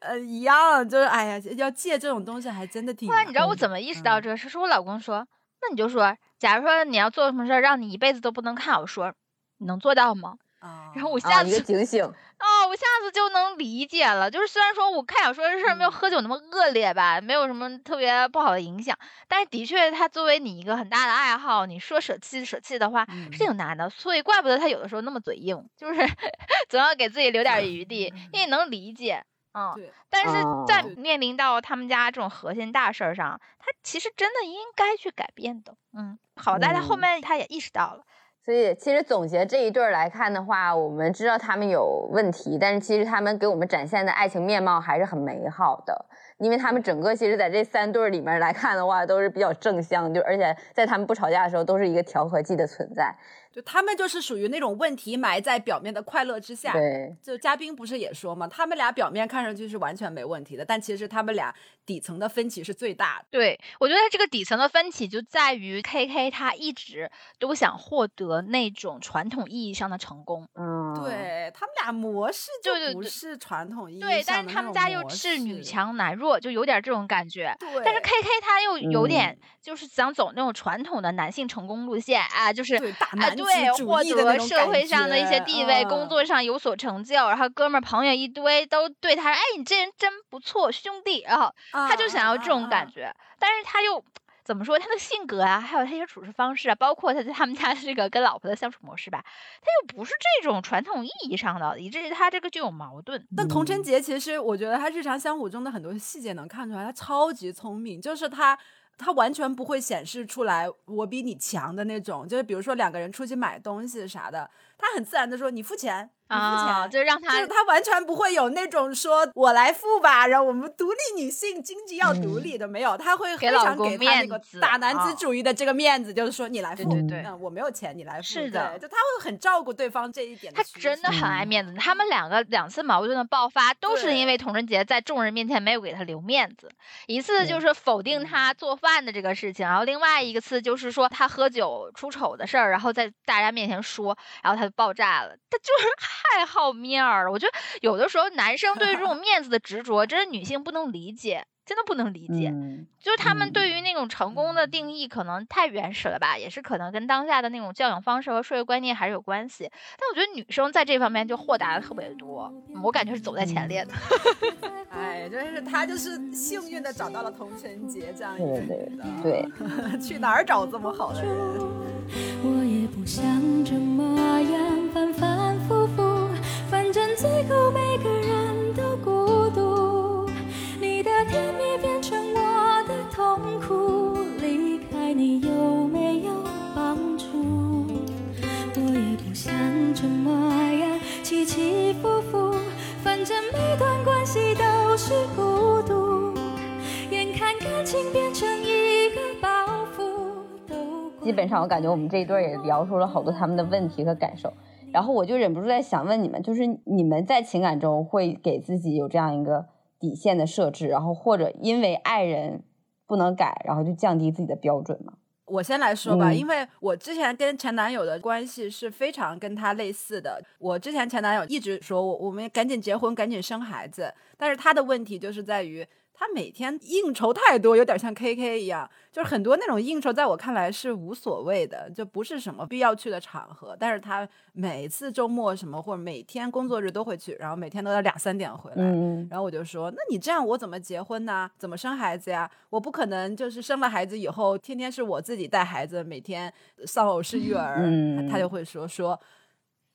呃一样，就是哎呀，要戒这种东西还真的挺难。
后来你知道我怎么意识到这个事？是我老公说，那你就说，假如说你要做什么事儿，让你一辈子都不能看小说，你能做到吗？
啊
然后我
啊，一个
下次
警醒。
哦，我下次就能理解了。就是虽然说我看小说这事儿没有喝酒那么恶劣吧，没有什么特别不好的影响，但是的确，它作为你一个很大的爱好，你说舍弃舍弃的话是挺难的。所以怪不得他有的时候那么嘴硬，就是 总要给自己留点余地，因为能理解。嗯，
对，
但是在
哦
面临到他们家这种核心大事儿上，他其实真的应该去改变的。嗯，好在他后
嗯
面他也意识到了。
所以其实总结这一对儿来看的话，我们知道他们有问题，但是其实他们给我们展现的爱情面貌还是很美好的，因为他们整个其实在这三对儿里面来看的话，都是比较正向，就而且在他们不吵架的时候，都是一个调和剂的存在。
就他们就是属于那种问题埋在表面的快乐之下。
对，
就嘉宾不是也说嘛，他们俩表面看上去是完全没问题的，但其实他们俩底层的分歧是最大的。
对，我觉得这个底层的分歧就在于 K K 他一直都想获得那种传统意义上的成功，
嗯，，
对他们俩模式就不是传统意义
对，但是他们家又
模
是女强男弱，就有点这种感觉。
对，
但是 K K 他又有
嗯
点就是想走那种传统的男性成功路线啊，就是
对大
啊，
男子
对，获得社会上的一些地位，
觉
工作上有所成就，然后哥们儿朋友一堆都对他说：“哎，你这人真不错，兄弟。”然后
嗯
他就想要这种感
觉。
觉，但是他又怎么说？他的性格啊，还有他一些处事方式啊，包括他在他们家这个跟老婆的相处模式吧，他又不是这种传统意义上的，以至于他这个就有矛盾。
但童晨杰其实，我觉得他日常相处中的很多细节能看出来，他超级聪明，就是他。他完全不会显示出来我比你强的那种，就是比如说两个人出去买东西啥的，他很自然的说你付钱，
啊，就让他
就是他完全不会有那种说我来付吧，然后我们独立女性经济要独立的没有，他会非常
给老公
给他那个
面子
大男
啊
子主义的这个面子，就是说你来付，
对对对。
嗯我没有钱，你来付，
是的
就他会很照顾对方这一点
他。真的很爱面子，他们两个两次矛盾的爆发都是因为童晨杰在众人面前没有给他留面子，一次就是否定他做饭的这个事情，然后另外一个次就是说他喝酒出丑的事儿，然后在大家面前说，然后他就爆炸了，他就是 太好面儿了。我觉得有的时候男生对于这种 面子的执着，真是女性不能理解。真的不能理解，
嗯，
就是他们
嗯
对于那种成功的定义可能太原始了吧，也是可能跟当下的那种教养方式和社会观念还是有关系。但我觉得女生在这方面就豁达的特别多，嗯我感觉是走在前列的。
哎，就是他就是幸运的找到了童晨杰这样一个
对对
人的，
对，
去哪儿找这么好的人？
我也不想这么样最后每个人都孤独。你的甜蜜变成我的痛苦，离开你有没有帮助？我也不想这么样起起伏伏，反正每段关系都是孤独。眼看感情变成一个包袱，都
基本上我感觉我们这一对也聊出了好多他们的问题和感受。然后我就忍不住在想问你们，就是你们在情感中会给自己有这样一个底线的设置，然后或者因为爱人不能改，然后就降低自己的标准吗？
我先来说吧，
嗯
因为我之前跟前男友的关系是非常跟他类似的。我之前前男友一直说我我们赶紧结婚，赶紧生孩子，但是他的问题就是在于他每天应酬太多，有点像 K K 一样，就是很多那种应酬，在我看来是无所谓的，就不是什么必要去的场合。但是他每次周末什么或者每天工作日都会去，然后每天都要两三点回来。
嗯
然后我就说，那你这样我怎么结婚呢？怎么生孩子呀？我不可能就是生了孩子以后，天天是我自己带孩子，每天丧偶式育儿。他就会说说，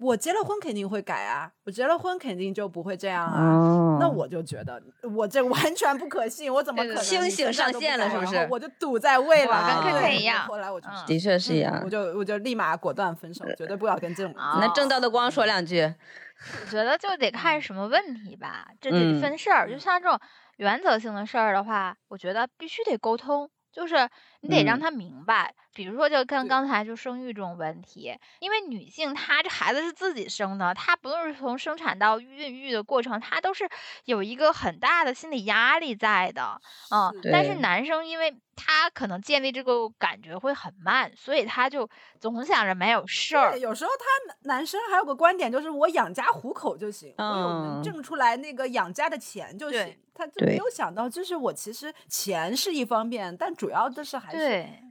我结了婚肯定会改啊，我结了婚肯定就不会这样啊。
哦，
那我就觉得我这完全不可信，我怎么可能
清醒上线了是不是
我就堵在未
哇
来，
跟 KK
对
一样
后来我就
嗯
的确是一样
我。就我就立马果断分手，绝对不要跟这种
那正道的光说两句，
我觉得就得看什么问题吧，这
嗯
得分事儿。就像这种原则性的事儿的话，我觉得必须得沟通，就是你得让
嗯
他明白。比如说，就跟刚才就生育这种问题，因为女性她这孩子是自己生的，她不论是从生产到孕育的过程，她都是有一个很大的心理压力在的。嗯，但是男生因为他可能建立这个感觉会很慢，所以他就总想着没有事儿，。
有时候他男男生还有个观点，就是我养家糊口就行，我有能
嗯
挣出来那个养家的钱就行
对。
他就没有想到，就是我其实钱是一方面，但主要的是还是
对，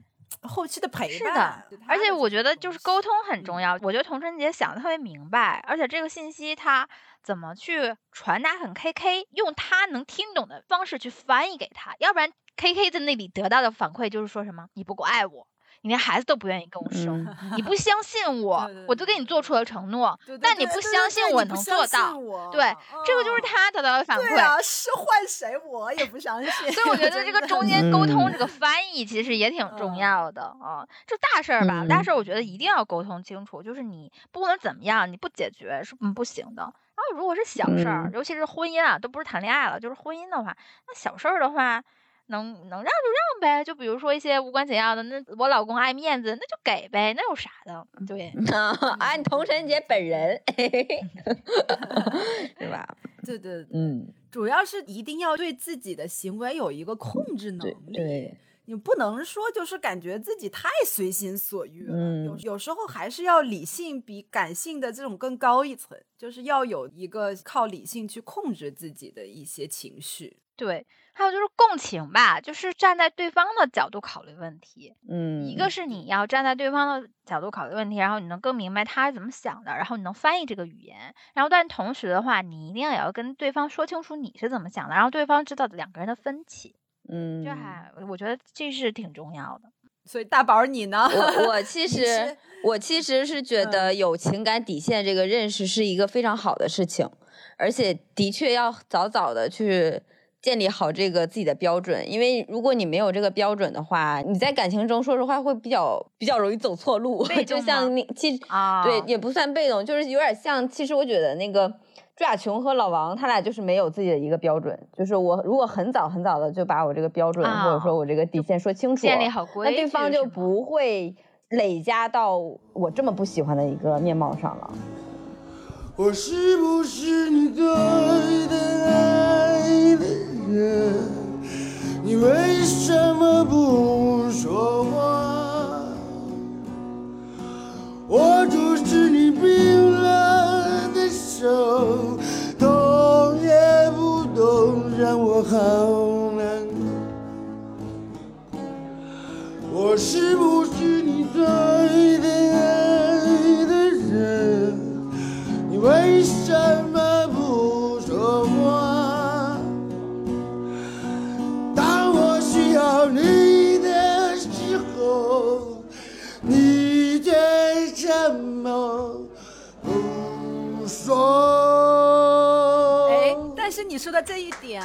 后期的陪
是的
伴。
而且我觉得就是沟通很
嗯
重要。我觉得童春杰想的特别明白，而且这个信息他怎么去传达很 KK，用他能听懂的方式去翻译给他，要不然 KK 在那里得到的反馈就是说什么你不够爱我。你连孩子都不愿意跟我生，
嗯
你不 相信我，
对对
我都给你做出了承诺，
对对
但你不相信我能做到。对，这个就是
嗯
他得到的反馈。
对啊，是换谁我也不相信。
所以我觉得 这个中间沟通
嗯
这个翻译其实也挺重
嗯
要的啊。就大事儿吧，大
嗯
事儿我觉得一定要沟通清楚，就是你不管怎么样，你不解决是嗯不行的。然后如果是小事儿，
嗯
尤其是婚姻啊，都不是谈恋爱了，就是婚姻的话，那小事儿的话。能能让就让呗，就比如说一些无关紧要的，那我老公爱面子，那就给呗，那有啥的？对，
啊，你童神姐本人，对吧？
对对对，
嗯，
主要是一定要对自己的行为有一个控制能
对
力。
对，
你不能说就是感觉自己太随心所欲了，
嗯
有有时候还是要理性比感性的这种更高一层，就是要有一个靠理性去控制自己的一些情绪。
对，还有就是共情吧，就是站在对方的角度考虑问题。
嗯，
一个是你要站在对方的角度考虑问题，然后你能更明白他是怎么想的，然后你能翻译这个语言，然后但同时的话，你一定也要跟对方说清楚你是怎么想的，然后对方知道两个人的分歧，
嗯，
这还我觉得这是挺重要的。
所以大宝你呢？
我我其实我其实是觉得有情感底线这个认识是一个非常好的事情，而且的确要早早的去建立好这个自己的标准，因为如果你没有这个标准的话，你在感情中说实话会比较比较容易走错路，就
被动吗
像那其实
啊
对也不算被动，就是有点像，其实我觉得那个。朱亚琼和老王，他俩就是没有自己的一个标准。就是我如果很早很早的就把我这个标准、
啊
或者说我这个底线说清楚，
建立好规
那对方就不会累加到我这么不喜欢的一个面貌上了。
我是不是你对的爱的人？你为什么不说话？握住是你冰冷的手，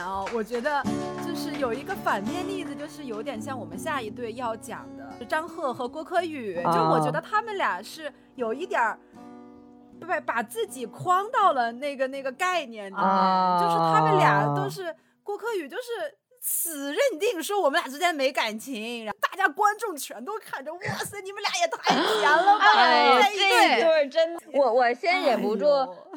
哦，我觉得就是有一个反面例子，就是有点像我们下一对要讲的张赫和郭柯宇，就我觉得他们俩是有一点儿。对把自己框到了那个那个概念里面，
啊。
就是他们俩都是郭柯宇，就是死认定说我们俩之间没感情，然后大家观众全都看着，哇塞，你们俩也太甜了吧！
对
就是真的，我我先忍不住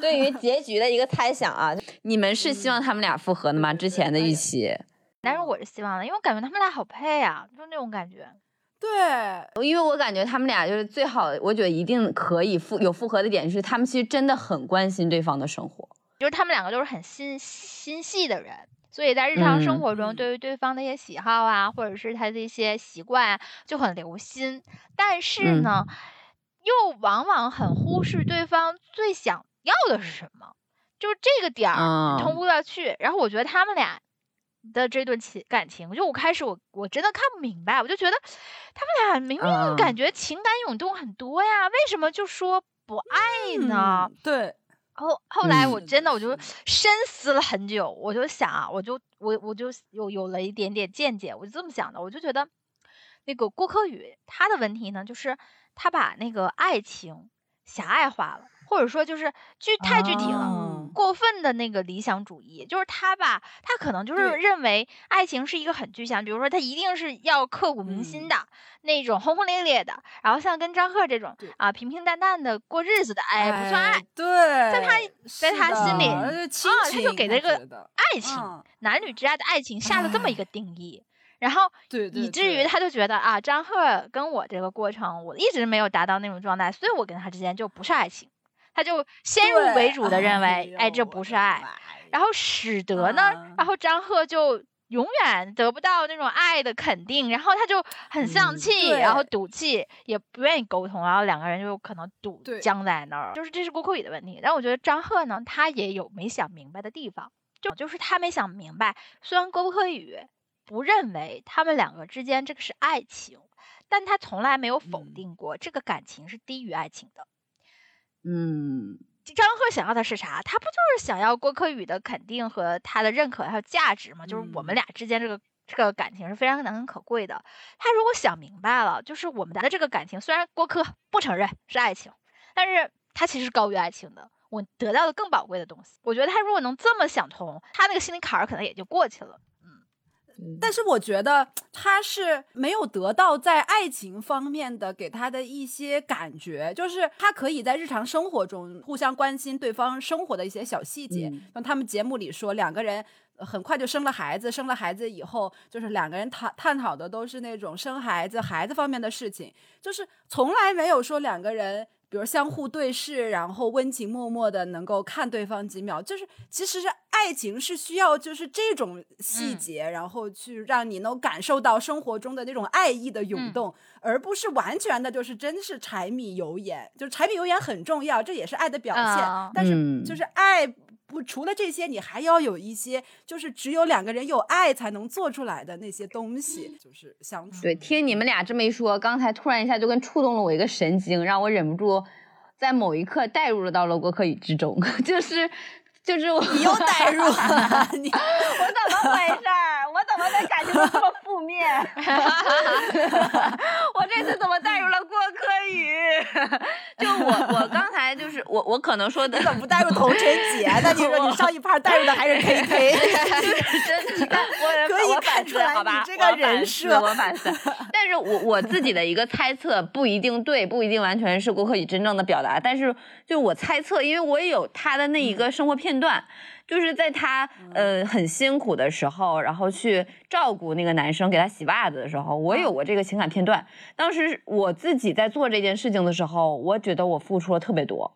对于结局的一个猜想啊，你们是希望他们俩复合的吗？之前的预期，
但是我是希望的，因为我感觉他们俩好配啊，就那种感觉。
对，
因为我感觉他们俩就是最好，我觉得一定可以复有复合的点就是，他们其实真的很关心对方的生活。
就是他们两个都是很心心细的人，所以在日常生
嗯
活中，
嗯
对于对方的一些喜好啊，或者是他的一些习惯啊，就很留心。但是
嗯
呢，又往往很忽视对方最想要的是什么，就是这个点儿
啊
通不过去。然后我觉得他们俩的这段情感情，就我开始我我真的看不明白，我就觉得他们俩明
啊
明感觉情感涌动很多呀，为什么就说不爱呢？
嗯对，
后后来我
嗯。
真的我就深思了很久，我就想啊，我就我我就有有了一点点见解，我就这么想的，我就觉得那个郭柯宇他的问题呢，就是他把那个爱情狭隘化了，或者说就是具太具体了。
哦。
过分的那个理想主义，就是他吧，他可能就是认为爱情是一个很具象，比如说他一定是要刻骨铭心
嗯。
的、那种轰轰烈烈的，然后像跟张赫这种啊平平淡淡的过日子的，哎，不算爱。
对，
在他在他心里啊他就
情
给这个爱情、
嗯
男女之爱的爱情下了这么一个。定义，然后以至于他就觉得啊，张赫跟我这个过程，我一直没有达到那种状态，所以我跟他之间就不是爱情，他就先入为主的认为，哎，这不是爱，然后使得呢，
嗯
然后张赫就。永远得不到那种爱的肯定，然后他就很丧
嗯
气，
对
然后赌气，也不愿意沟通，然后两个人就可能赌僵在那儿，就是这是郭柯宇的问题。但我觉得张赫呢，他也有没想明白的地方，就就是他没想明白，虽然郭柯宇不认为他们两个之间这个是爱情，但他从来没有否
嗯
定过这个感情是低于爱情的。
嗯，
张赫想要的是啥？他不就是想要郭柯宇的肯定和他的认可还有价值吗？就是我们
嗯
俩之间这个这个感情是非常难能可贵的。他如果想明白了，就是我们的这个感情，虽然郭柯不承认是爱情，但是他其实是高于爱情的。我得到的更宝贵的东西。我觉得他如果能这么想通，他那个心理坎儿可能也就过去了。
但是我觉得他是没有得到在爱情方面的给他的一些感觉，就是他可以在日常生活中互相关心对方生活的一些小细节。
嗯
像他们节目里说，两个人呃很快就生了孩子，生了孩子以后，就是两个人探探讨的都是那种生孩子、孩子方面的事情，就是从来没有说两个人。比如相互对视，然后温情脉脉的能够看对方几秒，就是其实是爱情是需要就是这种细
嗯
节，然后去让你能感受到生活中的那种爱意的涌
嗯
动，而不是完全的就是真是柴米油盐。就是柴米油盐很重要，这也是爱的表现，
啊
但是
嗯
就是爱。不，除了这些，你还要有一些，就是只有两个人有爱才能做出来的那些东西，就是相处。
对，听你们俩这么一说，刚才突然一下就跟触动了我一个神经，让我忍不住在某一刻带入了到了郭柯宇之中，就是就是我
你又带入了，你
我怎么回事儿？我怎么在感情中这么负面？我这次怎么带入了郭柯宇？就我，我刚才就是我，我可能说的
你怎么不带入童晨杰呢？你说你上一趴带入的还是 K K，
真的，我
可以
我反思，
看出来
好吧，
你这个人设
我反思。但是我我自己的一个猜测不一定对，不一定完全是郭柯宇真正的表达，但是就我猜测，因为我也有他的那一个生活片段。就是在他呃很辛苦的时候，然后去照顾那个男生，给他洗袜子的时候，我有过这个情感片段。当时我自己在做这件事情的时候，我觉得我付出了特别多，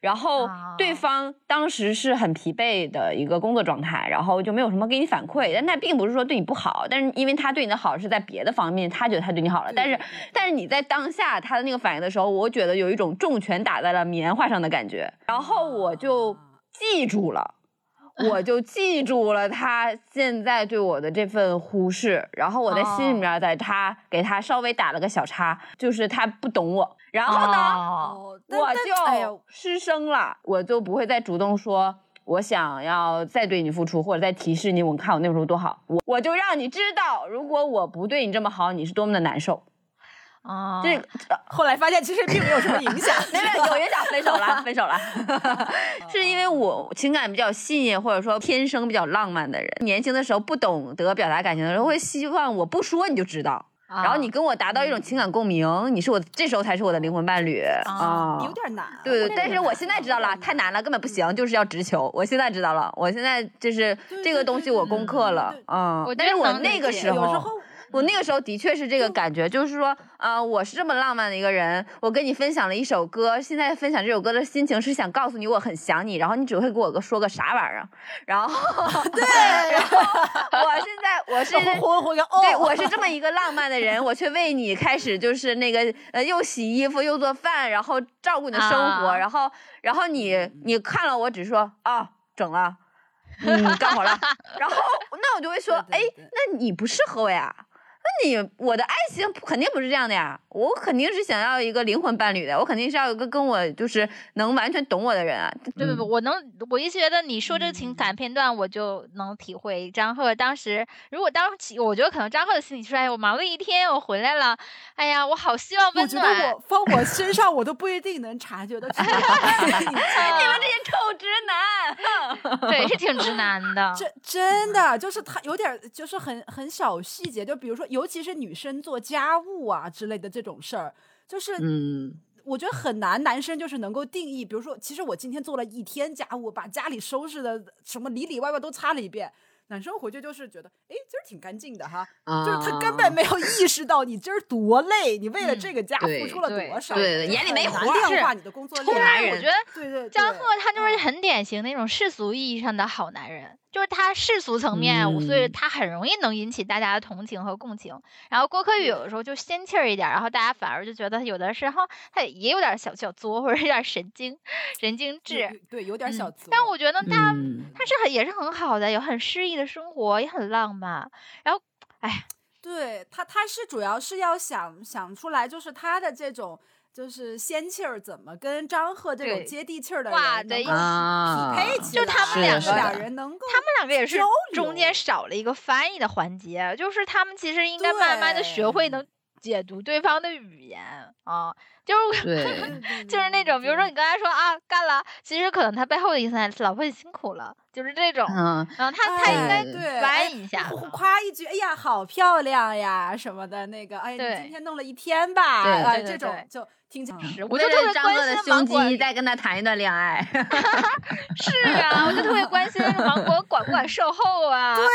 然后对
哦
方当时是很疲惫的一个工作状态，然后就没有什么给你反馈，但他并不是说对你不好，但是因为他对你的好是在别的方面，他觉得他对你好了，但是但是你在当下他的那个反应的时候，我觉得有一种重拳打在了棉花上的感觉，然后我就记住了。我就记住了他现在对我的这份忽视，然后我在心里面在他给他稍微打了个小叉，就是他不懂我。然后呢，我就失声了，我就不会再主动说。我想要再对你付出，或者再提示你，我看我那时候多好，我我就让你知道，如果我不对你这么好，你是多么的难受。
哦，
这个
后来发现其实并没有什么影响。
没有有影响，分手了，分手了，是因为我情感比较细腻，或者说天生比较浪漫的人，年轻的时候不懂得表达感情的时候，会希望我不说你就知道。
啊
然后你跟我达到一种情感共鸣，你是我这时候才是我的灵魂伴侣啊。
有点难，
对对，但是我现在知道了，太难了，根本不行，就是要直球。我现在知道了，我现在就是这个东西我攻克了，啊
我，
但是我那个时
有时
候
候
我那个时候的确是这个感觉，就是说，啊，我是这么浪漫的一个人，我跟你分享了一首歌，现在分享这首歌的心情是想告诉你我很想你，然后你只会给我个说个啥玩意儿，然后 对，然后我现在我是对我是这么一个浪漫的人，我却为你开始就是那个呃，又洗衣服又做饭，然后照顾你的生活，
啊
然后然后你你看了我只说啊整了，嗯干活了，然后那我就会说，哎，那你不适合我呀。那你我的爱情肯定不是这样的呀，我肯定是想要一个灵魂伴侣的，我肯定是要有一个跟我就是能完全懂我的人啊。
对对对，我能，我一觉得你说这个情感片段，我就能体会张赫当时，如果当时我觉得可能张赫的心里说，哎，我忙了一天，我回来了，哎呀，我好希望
我觉
温暖。
得我放我身上，我都不一定能察觉得出来。
你们这些臭直男，
对，是挺直男的。
真真的就是他有点就是很很小细节，就比如说，尤其是女生做家务啊之类的这种事儿，就是
嗯，
我觉得很难，男生就是能够定义，比如说，其实我今天做了一天家务，把家里收拾的什么里里外外都擦了一遍。男生回去就是觉得，哎，今儿挺干净的哈，就是他根本没有意识到你今儿多累，你为了这个家付出了多少，
眼里没活儿
量化你的工作
突
量。
然我觉得
对对对，
张赫他就是很典型那种世俗意义上的好男人，就是他世俗层面，所以
嗯
他很容易能引起大家的同情和共情。然后郭可宇有的时候就仙气儿一点儿，然后大家反而就觉得有的时候他也有点小小作，或者有点神经神经质。
有对，有点小
嗯
作。
但我觉得他、
嗯
他是很也是很好的，有很诗意的生活，也很浪漫。然后，哎，
对他，他是主要是要想想出来，就是他的这种就是仙气儿怎么跟张赫这种接地气儿的人
哇的
能够
啊
匹配起来，
就他们两
个
俩人能够
他们两个也是中间少了一个翻译的环节，就是他们其实应该慢慢的学会能解读对方的语言啊，就是 就是那种，比如说你刚才说啊干了，其实可能他背后的意思还是老婆你辛苦了，就是这种，
嗯，
嗯，他他应该
哎对
翻译一下
哎，夸一句，哎呀，好漂亮呀什么的，那个，哎，
对
你今天弄了一天吧，
对
啊，这种就听起来，
我就特别关心芒果，
胸肌，再跟他谈一段恋爱。
是啊，我就特别关心芒果管不管售后啊，
对，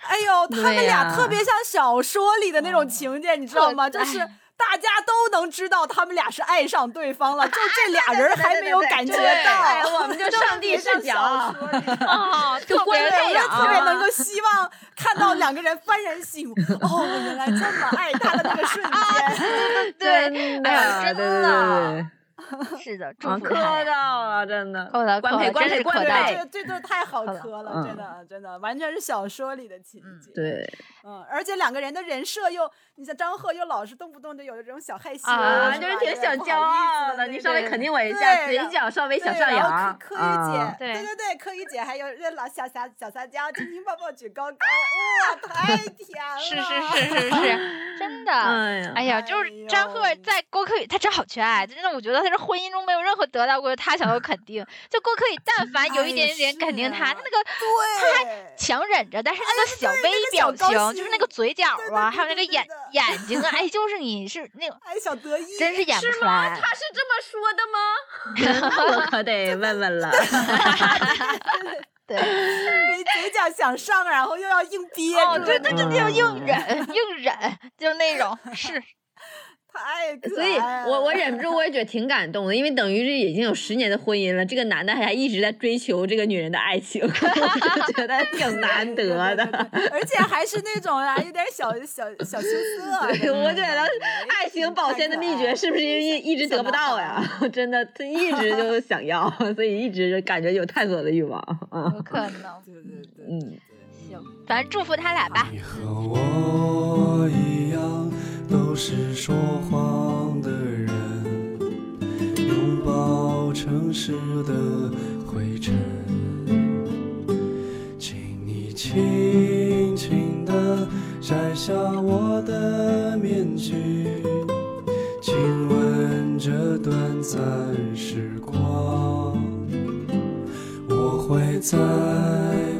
哎呦，他们俩特别像小说里的那种情节，你知道吗？就是
哎
大家都能知道他们俩是爱上对方了，就 这俩人还没有感觉到，
哎我们就上帝视角。
啊，特
观
别，
我就特别能够希望看到两个人幡然醒悟，哦，我原来这么爱他的那个瞬间。
对，哎呀，真
对对
的
对
是的，
磕。到了，真的。
磕到
官配官
磕到真
配官配
这个这都太好磕了，
嗯
真的真的完全是小说里的情节。
对，
嗯，而且两个人的人设又，你像张赫又老是动不动就有这种小害羞
啊
是吧
就是挺小骄傲的，
那
你稍微
种
肯定我一下，
对
嘴角稍微小
对
上扬。
柯柯宇
啊
姐，
对
对对对，柯宇姐还有这老小撒小撒娇，亲亲抱抱举高高，哇，太甜了！
是是是是是，真的。
哎呀
哎呀，就是
哎
张赫
呦
在郭柯宇，他真好缺爱，真的，我觉得他是婚姻中没有任何得到过他想要肯定。就郭可宇，但凡有一
哎
点点肯定他，
是
他那个
他还，
强忍着，但是那个小微
对那个
表情，就是那个嘴角啊，还有那个眼眼睛啊，哎，就是你是那种
哎，小得意，
真是演不出来。
他是这么说的吗？我可得问问了。
对，
嘴嘴角想上，然后又要硬憋
哦，
住，
对对对，就硬
嗯
忍硬忍，就那种是。
太可
所以我我忍不住，我也觉得挺感动的，因为等于是已经有十年的婚姻了，这个男的还一直在追求这个女人的爱情，我就觉得挺难得的。
而且还是那种啊，有点小小小羞涩。
我觉得爱情保鲜的秘诀是不是因为一一直得不到呀？真的，他一直就 想要，所以一直感觉有探索的欲望。嗯
有可能。
对对对，
嗯，
行，反正祝福他俩吧。
你和我一样，都是说谎的人，拥抱城市的灰尘。请你轻轻地摘下我的面具，亲吻这短暂时光。我会在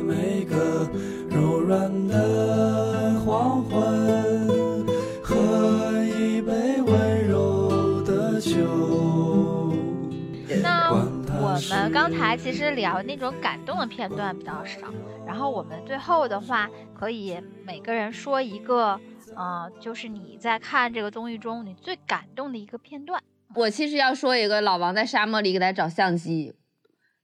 每个柔软的黄昏，
们刚刚才其实聊那种感动的片段比较少，然后我们最后的话可以每个人说一个，呃，就是你在看这个综艺中你最感动的一个片段。
我其实要说一个老王在沙漠里给他找相机，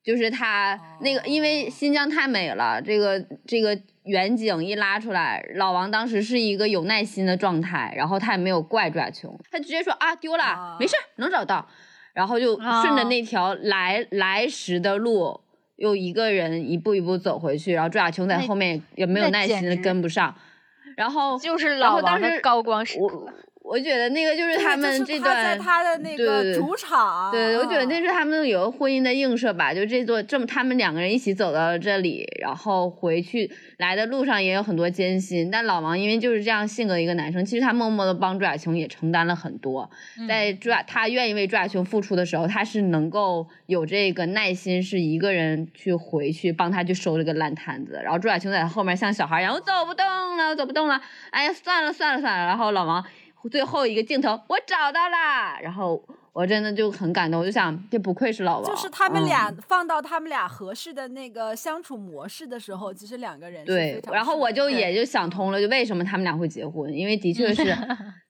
就是他那个，因为新疆太美了，这个这个远景一拉出来，老王当时是一个有耐心的状态，然后他也没有怪朱亚琼，他直接说啊丢了，没事儿能找到，然后就顺着那条来来时的路，又一个人一步一步走回去，然后朱亚琼在后面也没有耐心的跟不上，然后
就是老王的高光时刻。
我觉得那个就是他们这段
在他的那个主场，
对，我觉得
嗯。
那是他们有个婚姻的映射吧，就这座这么他们两个人一起走到了这里，然后回去来的路上也有很多艰辛，但老王因为就是这样性格的一个男生，其实他默默的帮朱亚琼也承担了很多，在朱亚他愿意为朱亚琼付出的时候，他是能够有这个耐心，是一个人去回去帮他去收这个烂摊子，然后朱亚琼在他后面像小孩一样，我走不动了，我走不动了，哎呀，算了算了算了，然后老王最后一个镜头，我找到啦，然后我真的就很感动，我就想，这不愧是老王，
就是他们俩
嗯。
放到他们俩合适的那个相处模式的时候，其实两个人
对然后我就也就想通了，就为什么他们俩会结婚，因为的确是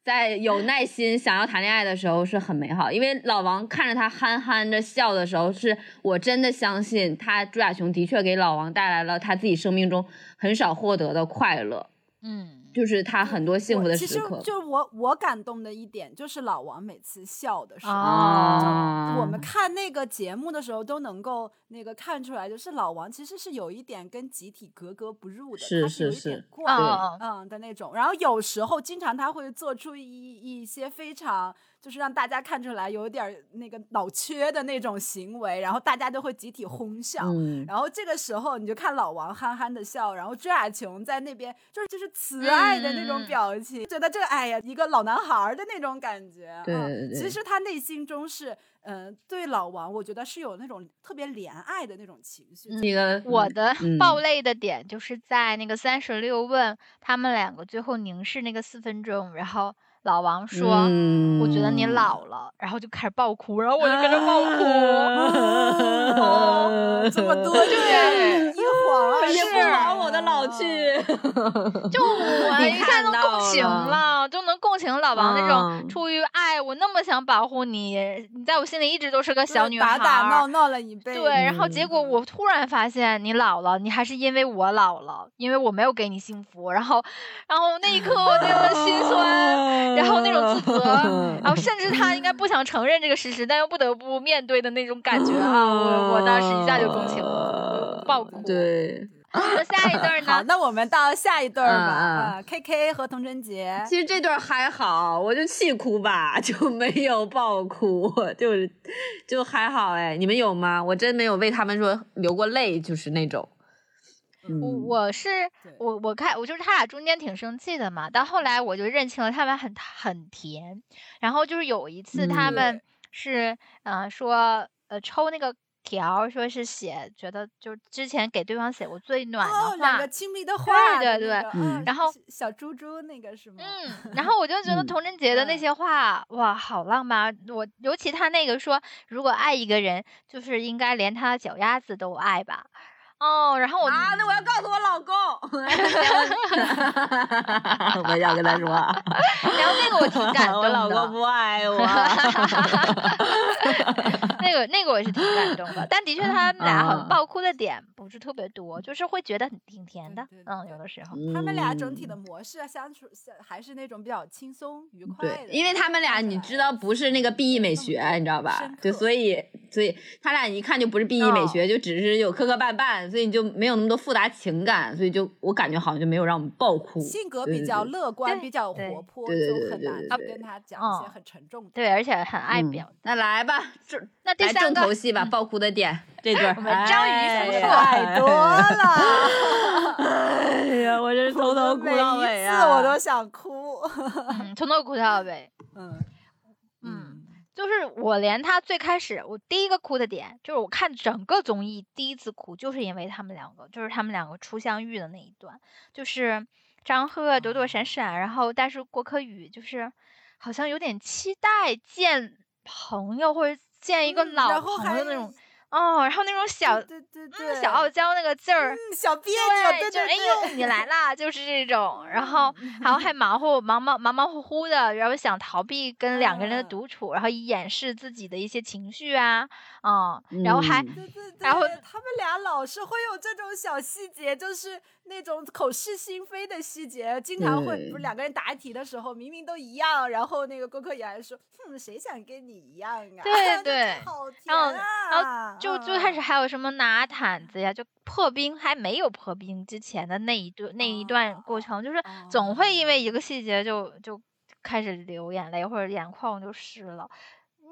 在有耐心想要谈恋爱的时候是很美好。因为老王看着他憨憨的笑的时候，是我真的相信他朱亚雄的确给老王带来了他自己生命中很少获得的快乐，
嗯，
就是他很多幸福
我其实
的时刻。
就我我感动的一点就是老王每次笑的时候，
啊
我们看那个节目的时候都能够那个看出来，就是老王其实是有一点跟集体格格不入的，
是
他是有一点怪
对
嗯的那种。然后有时候经常他会做出一一些非常就是让大家看出来有点儿那个脑缺的那种行为，然后大家都会集体哄笑。
嗯，
然后这个时候你就看老王憨憨的笑，然后朱亚琼在那边就是就是慈爱的那种表情，觉得这个哎呀一个老男孩儿的那种感觉。
对
嗯
对对
其实他内心中是嗯、呃对老王，我觉得是有那种特别怜爱的那种情绪。
那个
我的
嗯
爆泪的点就是在那个三十六问他们两个最后凝视那个四分钟，然后老王说：“我觉得你
嗯
老了。”然后就开始爆哭，然后我就跟着爆哭。
哦，这么多年一晃啊，
也不
是
的老去。
就我一下能共情
了
了，就能共情老王那种
嗯
出于爱，我那么想保护你，你在我心里一直都是个小女孩儿。
打打闹闹了一辈子。
对，然后结果
嗯
我突然发现你老了，你还是因为我老了，因为我没有给你幸福，然后，然后那一刻我觉得心酸，然后那种自责，然后甚至他应该不想承认这个事实，但又不得不面对的那种感觉啊，我我当时一下就共情了，就爆哭。，
对，
那下一对呢？
那我们到下一对吧。
嗯嗯
啊，K K 和童晨杰。
其实这对还好，我就气哭吧，就没有爆哭，就是就还好哎。你们有吗？我真没有为他们说流过泪，就是那种。嗯
我我是我我看我就是他俩中间挺生气的嘛，但后来我就认清了他们很很甜，然后就是有一次他
嗯
们是呃说呃抽那个条，说是写觉得就之前给对方写过最暖
哦，
的话
两个，亲密的话
对对
对
然后
小猪猪那个是吗？
嗯，然后 我就觉得
嗯
童贞杰的那
嗯
些话，哇，好浪漫啊！我尤其他那个说，如果爱一个人，就是应该连他的脚丫子都爱吧。哦，然后我
啊，那我要告诉我老公 我要跟他说，
然后那个我挺感 动
我
的，
老公不爱我。
那个那个我是挺感动的，但的确他们俩
嗯
很爆哭的点不是特别多，就是会觉得很挺甜的
对对，
嗯，有的时候。
他们俩整体的
嗯
模式啊相处还是那种比较轻松愉快
对
的，，
因为他们俩你知道不是那个 B E 美学，你知道吧就所以所以他俩一看就不是 B E 美
哦
学，就只是有磕磕绊绊，所以你就没有那么多复杂情感，所以就我感觉好像就没有让我们爆哭。
性格比较乐观，比较活泼，就很难跟他讲一些
嗯
很沉重的。
对，而且很爱
嗯
表。
那来吧，这
那第
来
三个
重头戏吧，爆哭的点这对，
我们章鱼夫妇
太多了，
哎呀，我这是从头哭到尾
一
啊！
次我都想哭。
嗯，从头哭到尾。
嗯
嗯，就是我连他最开始我第一个哭的点，就是我看整个综艺第一次哭，就是因为他们两个，就是他们两个初相遇的那一段，就是张赫躲躲闪闪，然后但是郭柯宇就是好像有点期待见朋友或者见一个
嗯
老朋友那种哦，然后那种小
对对
嗯
对，
小傲娇那个劲儿，
嗯小别扭，对
就是
对对，
哎呦你来啦，就是这种，然后然后还忙活忙忙忙忙乎乎的，然后想逃避跟两个人的
嗯。
独处，然后以掩饰自己的一些情绪啊，嗯，然后还
嗯。
对对对，
然后
他们俩老是会有这种小细节，就是那种口是心非的细节，经常会
对
不是两个人答题的时候明明都一样，然后那个郭柯也还说，哼，谁想跟你一样啊？就
对对
好甜
然后
啊！
就最开始
嗯
还有什么拿毯子呀，就破冰还没有破冰之前的那一段那一段过程，就是总会因为一个细节就就开始流眼泪或者眼眶就湿了。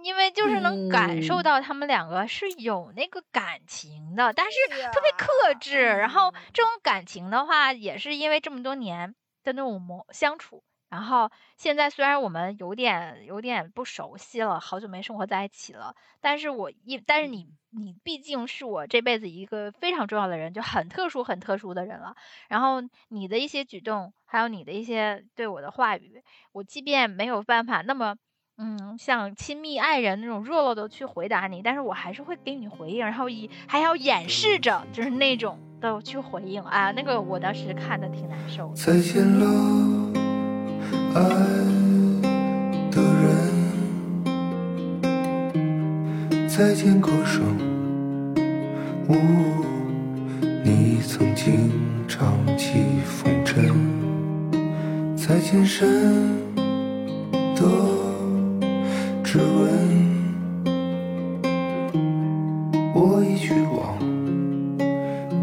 因为就是能感受
嗯
到他们两个是有那个感情的，但是特别克
呀
制。然后
嗯
这种感情的话，也是因为这么多年的那种磨相处，然后现在虽然我们有点有点不熟悉了，好久没生活在一起了，但是我一但是你你毕竟是我这辈子一个非常重要的人，就很特殊很特殊的人了。然后你的一些举动，还有你的一些对我的话语，我即便没有办法那么。嗯，像亲密爱人那种弱弱的去回答你，但是我还是会给你回应，然后以还要掩饰着，就是那种的去回应啊，那个我当时看的挺难受。
再见了，爱的人，再见歌声，呜，你曾经唱起风尘，再见深的指纹，我已去往。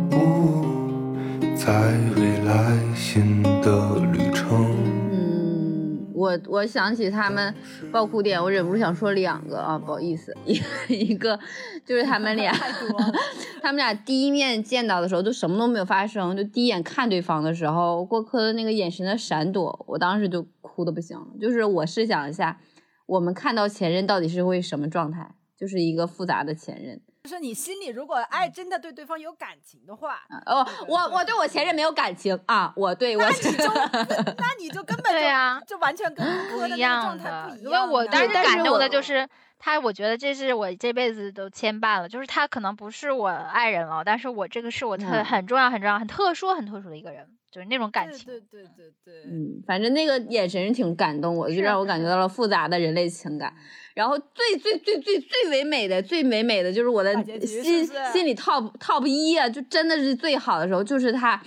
不在未来新的旅程。
嗯，我我想起他们爆哭点，我忍不住想说两个啊，不好意思，一一个就是他们俩 他们俩第一面见到的时候，就什么都没有发生，就第一眼看对方的时候，过客的那个眼神的闪躲，我当时就哭的不行了。就是我试想一下，我们看到前任到底是会什么状态？就是一个复杂的前任。
就是你心里如果爱真的对对方有感情的话，
哦，我我对我前任没有感情啊，我对我
那你就根本就
对啊
就完全跟
不一样
状态
的
不，一样。
因为我当时
但是
感动的就是他，我觉得这是我这辈子都牵绊了，就是他可能不是我爱人了，但是我这个是我特
嗯
很重要、很重要、很特殊、很特殊的一个人，就是那种感情。
对对对对对，
嗯，反正那个眼神挺感动我，就让我感觉到了复杂的人类情感。然后最最最最最唯美的、最美美的就是我的心心里 top top 一啊，就真的是最好的时候，就是他。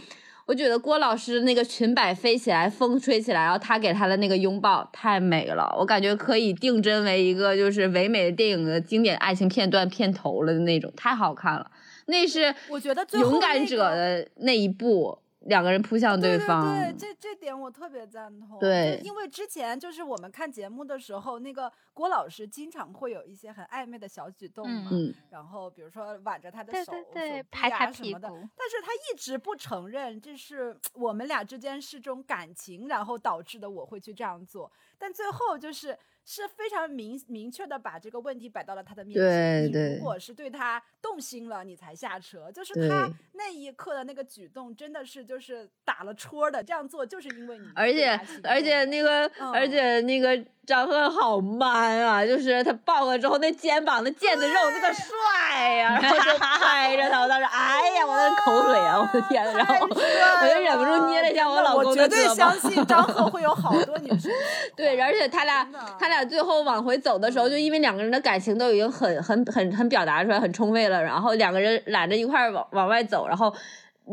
我觉得郭老师那个裙摆飞起来，风吹起来，然后他给他的那个拥抱太美了，我感觉可以定真为一个就是唯美的电影的经典爱情片段片头了的那种，太好看了。那是
我觉得
勇敢者的那一步，两个人扑向
对
方。
对，这这点我特别赞同。
对
因为之前就是我们看节目的时候，那个郭老师经常会有一些很暧昧的小举动嘛，
嗯
然后比如说挽着他的手、
对对
手臂
拍他
啊什么的，
屁股
但是他一直不承认这是我们俩之间是这种感情，然后导致的我会去这样做，但最后就是。是非常明明确的把这个问题摆到了他的面前。你
对对
如果是对他动心了，你才下车。就是他那一刻的那个举动，真的是就是打了戳的。这样做就是因为你
而且而且那个、
嗯
而且那个张赫好 man 啊，就是他抱了之后那肩膀那腱子肉那个帅呀、然后就拍着他，我当时哎呀，我的口水啊，我的天，然后我就忍不住捏了一下我老公
我
的胳膊。
绝对相信张赫会有好多女生。
对，而且他俩他俩最后往回走的时候，就因为两个人的感情都已经很很很很表达出来，很充分了，然后两个人揽着一块儿往往外走，然后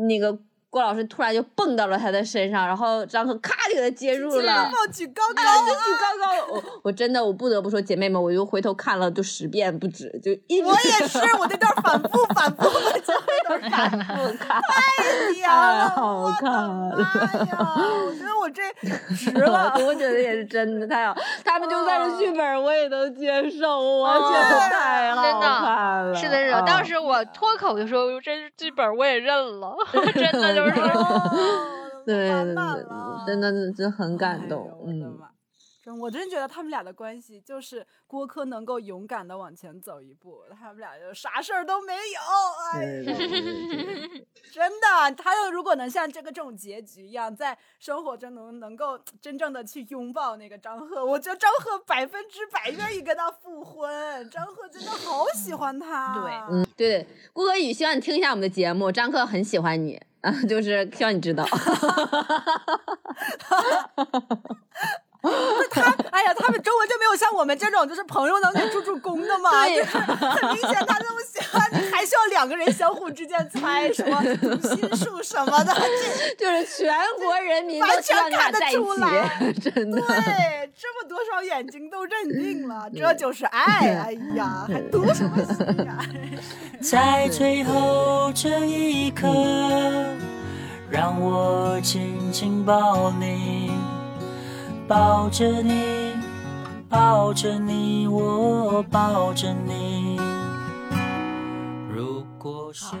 那个郭老师突然就蹦到了他的身上，然后张赫咔就给他接住了。
抱举高高，
啊，就举高高，我我真的我不得不说，姐妹们，我就回头看了就十遍不止，就一直
我也是，我那段反复反复，我就 反复
看，
太凉了，
好看了
妈呀！我觉得我这 值了。
我觉得也是真的太好，他们就算是剧本我也能接受，我觉得太好看了。
的，是的，是的。
啊
当时我脱口就说：“这剧本我也认了。”真的就是。
对
满
对对真的真很感
哎
动
呦，我的
嗯。
妈真，我真觉得他们俩的关系就是郭柯能够勇敢的往前走一步，他们俩就啥事儿都没有。哎真的，啊，他又如果能像这个这种结局一样，在生活中能能够真正的去拥抱那个张赫，我觉得张赫百分之百愿意跟他复婚。张赫真的好喜欢他。
对
嗯，对，郭柯宇，希望你听一下我们的节目，张赫很喜欢你啊，就是希望你知道。
他，哎呀，他们周围就没有像我们这种就是朋友能给助助攻的嘛？
对
就是很明显他那么喜欢你，还需要两个人相互之间猜什么读心术什么的，这
就是全国人民
完全看得出来。
真的。
对，这么多双眼睛都认定了，这就是爱。哎呀，还读什么心啊？
在最后这一刻，让我紧紧抱你，抱着你，抱着你，我抱着你。如果是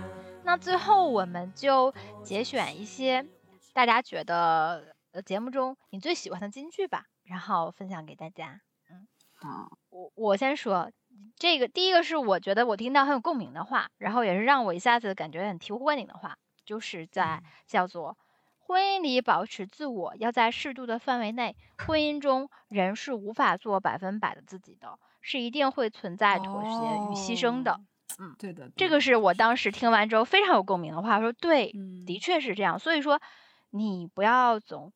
那最后我们就节选一些大家觉得呃节目中你最喜欢的金句吧，然后分享给大家。嗯，
好，
我我先说，这个第一个是我觉得我听到很有共鸣的话，然后也是让我一下子感觉很醍醐灌顶的话，就是在叫做婚姻里保持自我，要在适度的范围内。婚姻中人是无法做百分百的自己的，是一定会存在妥协与牺牲的。
嗯，对的，
这个是我当时听完之后非常有共鸣的话，说对，
嗯
的确是这样。所以说，你不要总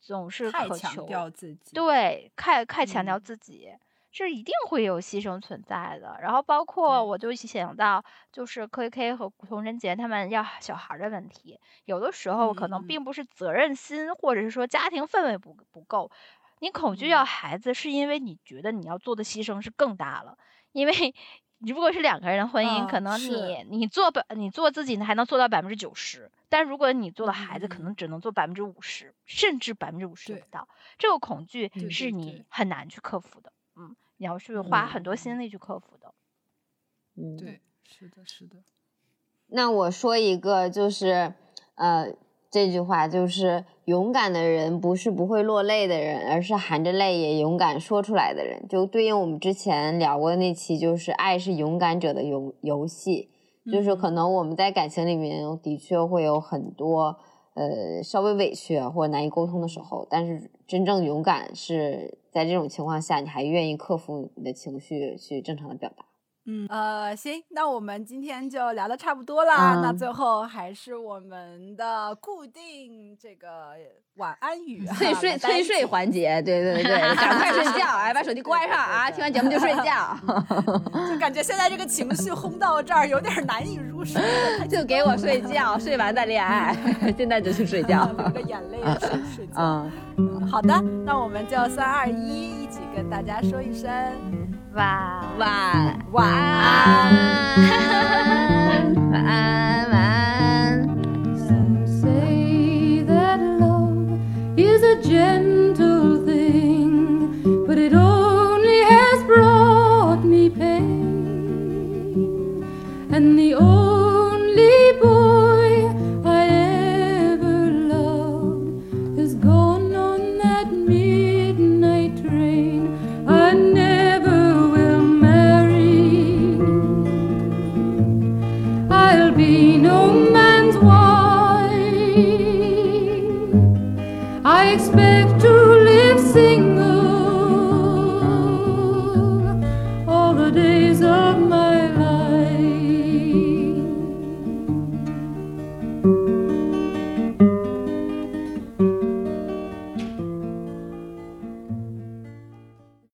总是
太强
渴求
调自己。
对，太太强调
嗯
自己，是一定会有牺牲存在的。然后包括我就想到，就是 K K 和童贞杰他们要小孩儿的问题，有的时候可能并不是责任心，或者是说家庭氛围不不够，你恐惧要
嗯
孩子，是因为你觉得你要做的牺牲是更大了，因为。如果是两个人的婚姻，
啊
可能你你做百你做自己呢还能做到百分之九十，但如果你做了孩子，可
嗯
能只能做百分之五十，甚至百分之五十
都
不到。这个恐惧是你很难去克服的，嗯，你要去花很多
嗯
心力去克服的。
嗯，
对，是的，是的。
那我说一个，就是呃，这句话就是勇敢的人不是不会落泪的人，而是含着泪也勇敢说出来的人。就对应我们之前聊过的那期，就是爱是勇敢者的游游戏。就是可能我们在感情里面的确会有很多呃稍微委屈啊或者难以沟通的时候，但是真正勇敢是在这种情况下，你还愿意克服你的情绪去正常的表达。
嗯，呃，行，那我们今天就聊的差不多啦。那
嗯
最后还是我们的固定这个晚安语、啊，
催睡催睡环节，对对对，赶快睡觉，哎，把手机关上啊，听完节目就睡觉，
就感觉现在这个情绪轰到这儿，有点难以入睡
就给我睡觉，睡完再恋爱，现在就去睡觉。
流着眼泪睡睡觉。
嗯，
好的，那我们就三二一，一起跟大家说一声
哇
晚
晚安。
晚安，晚安。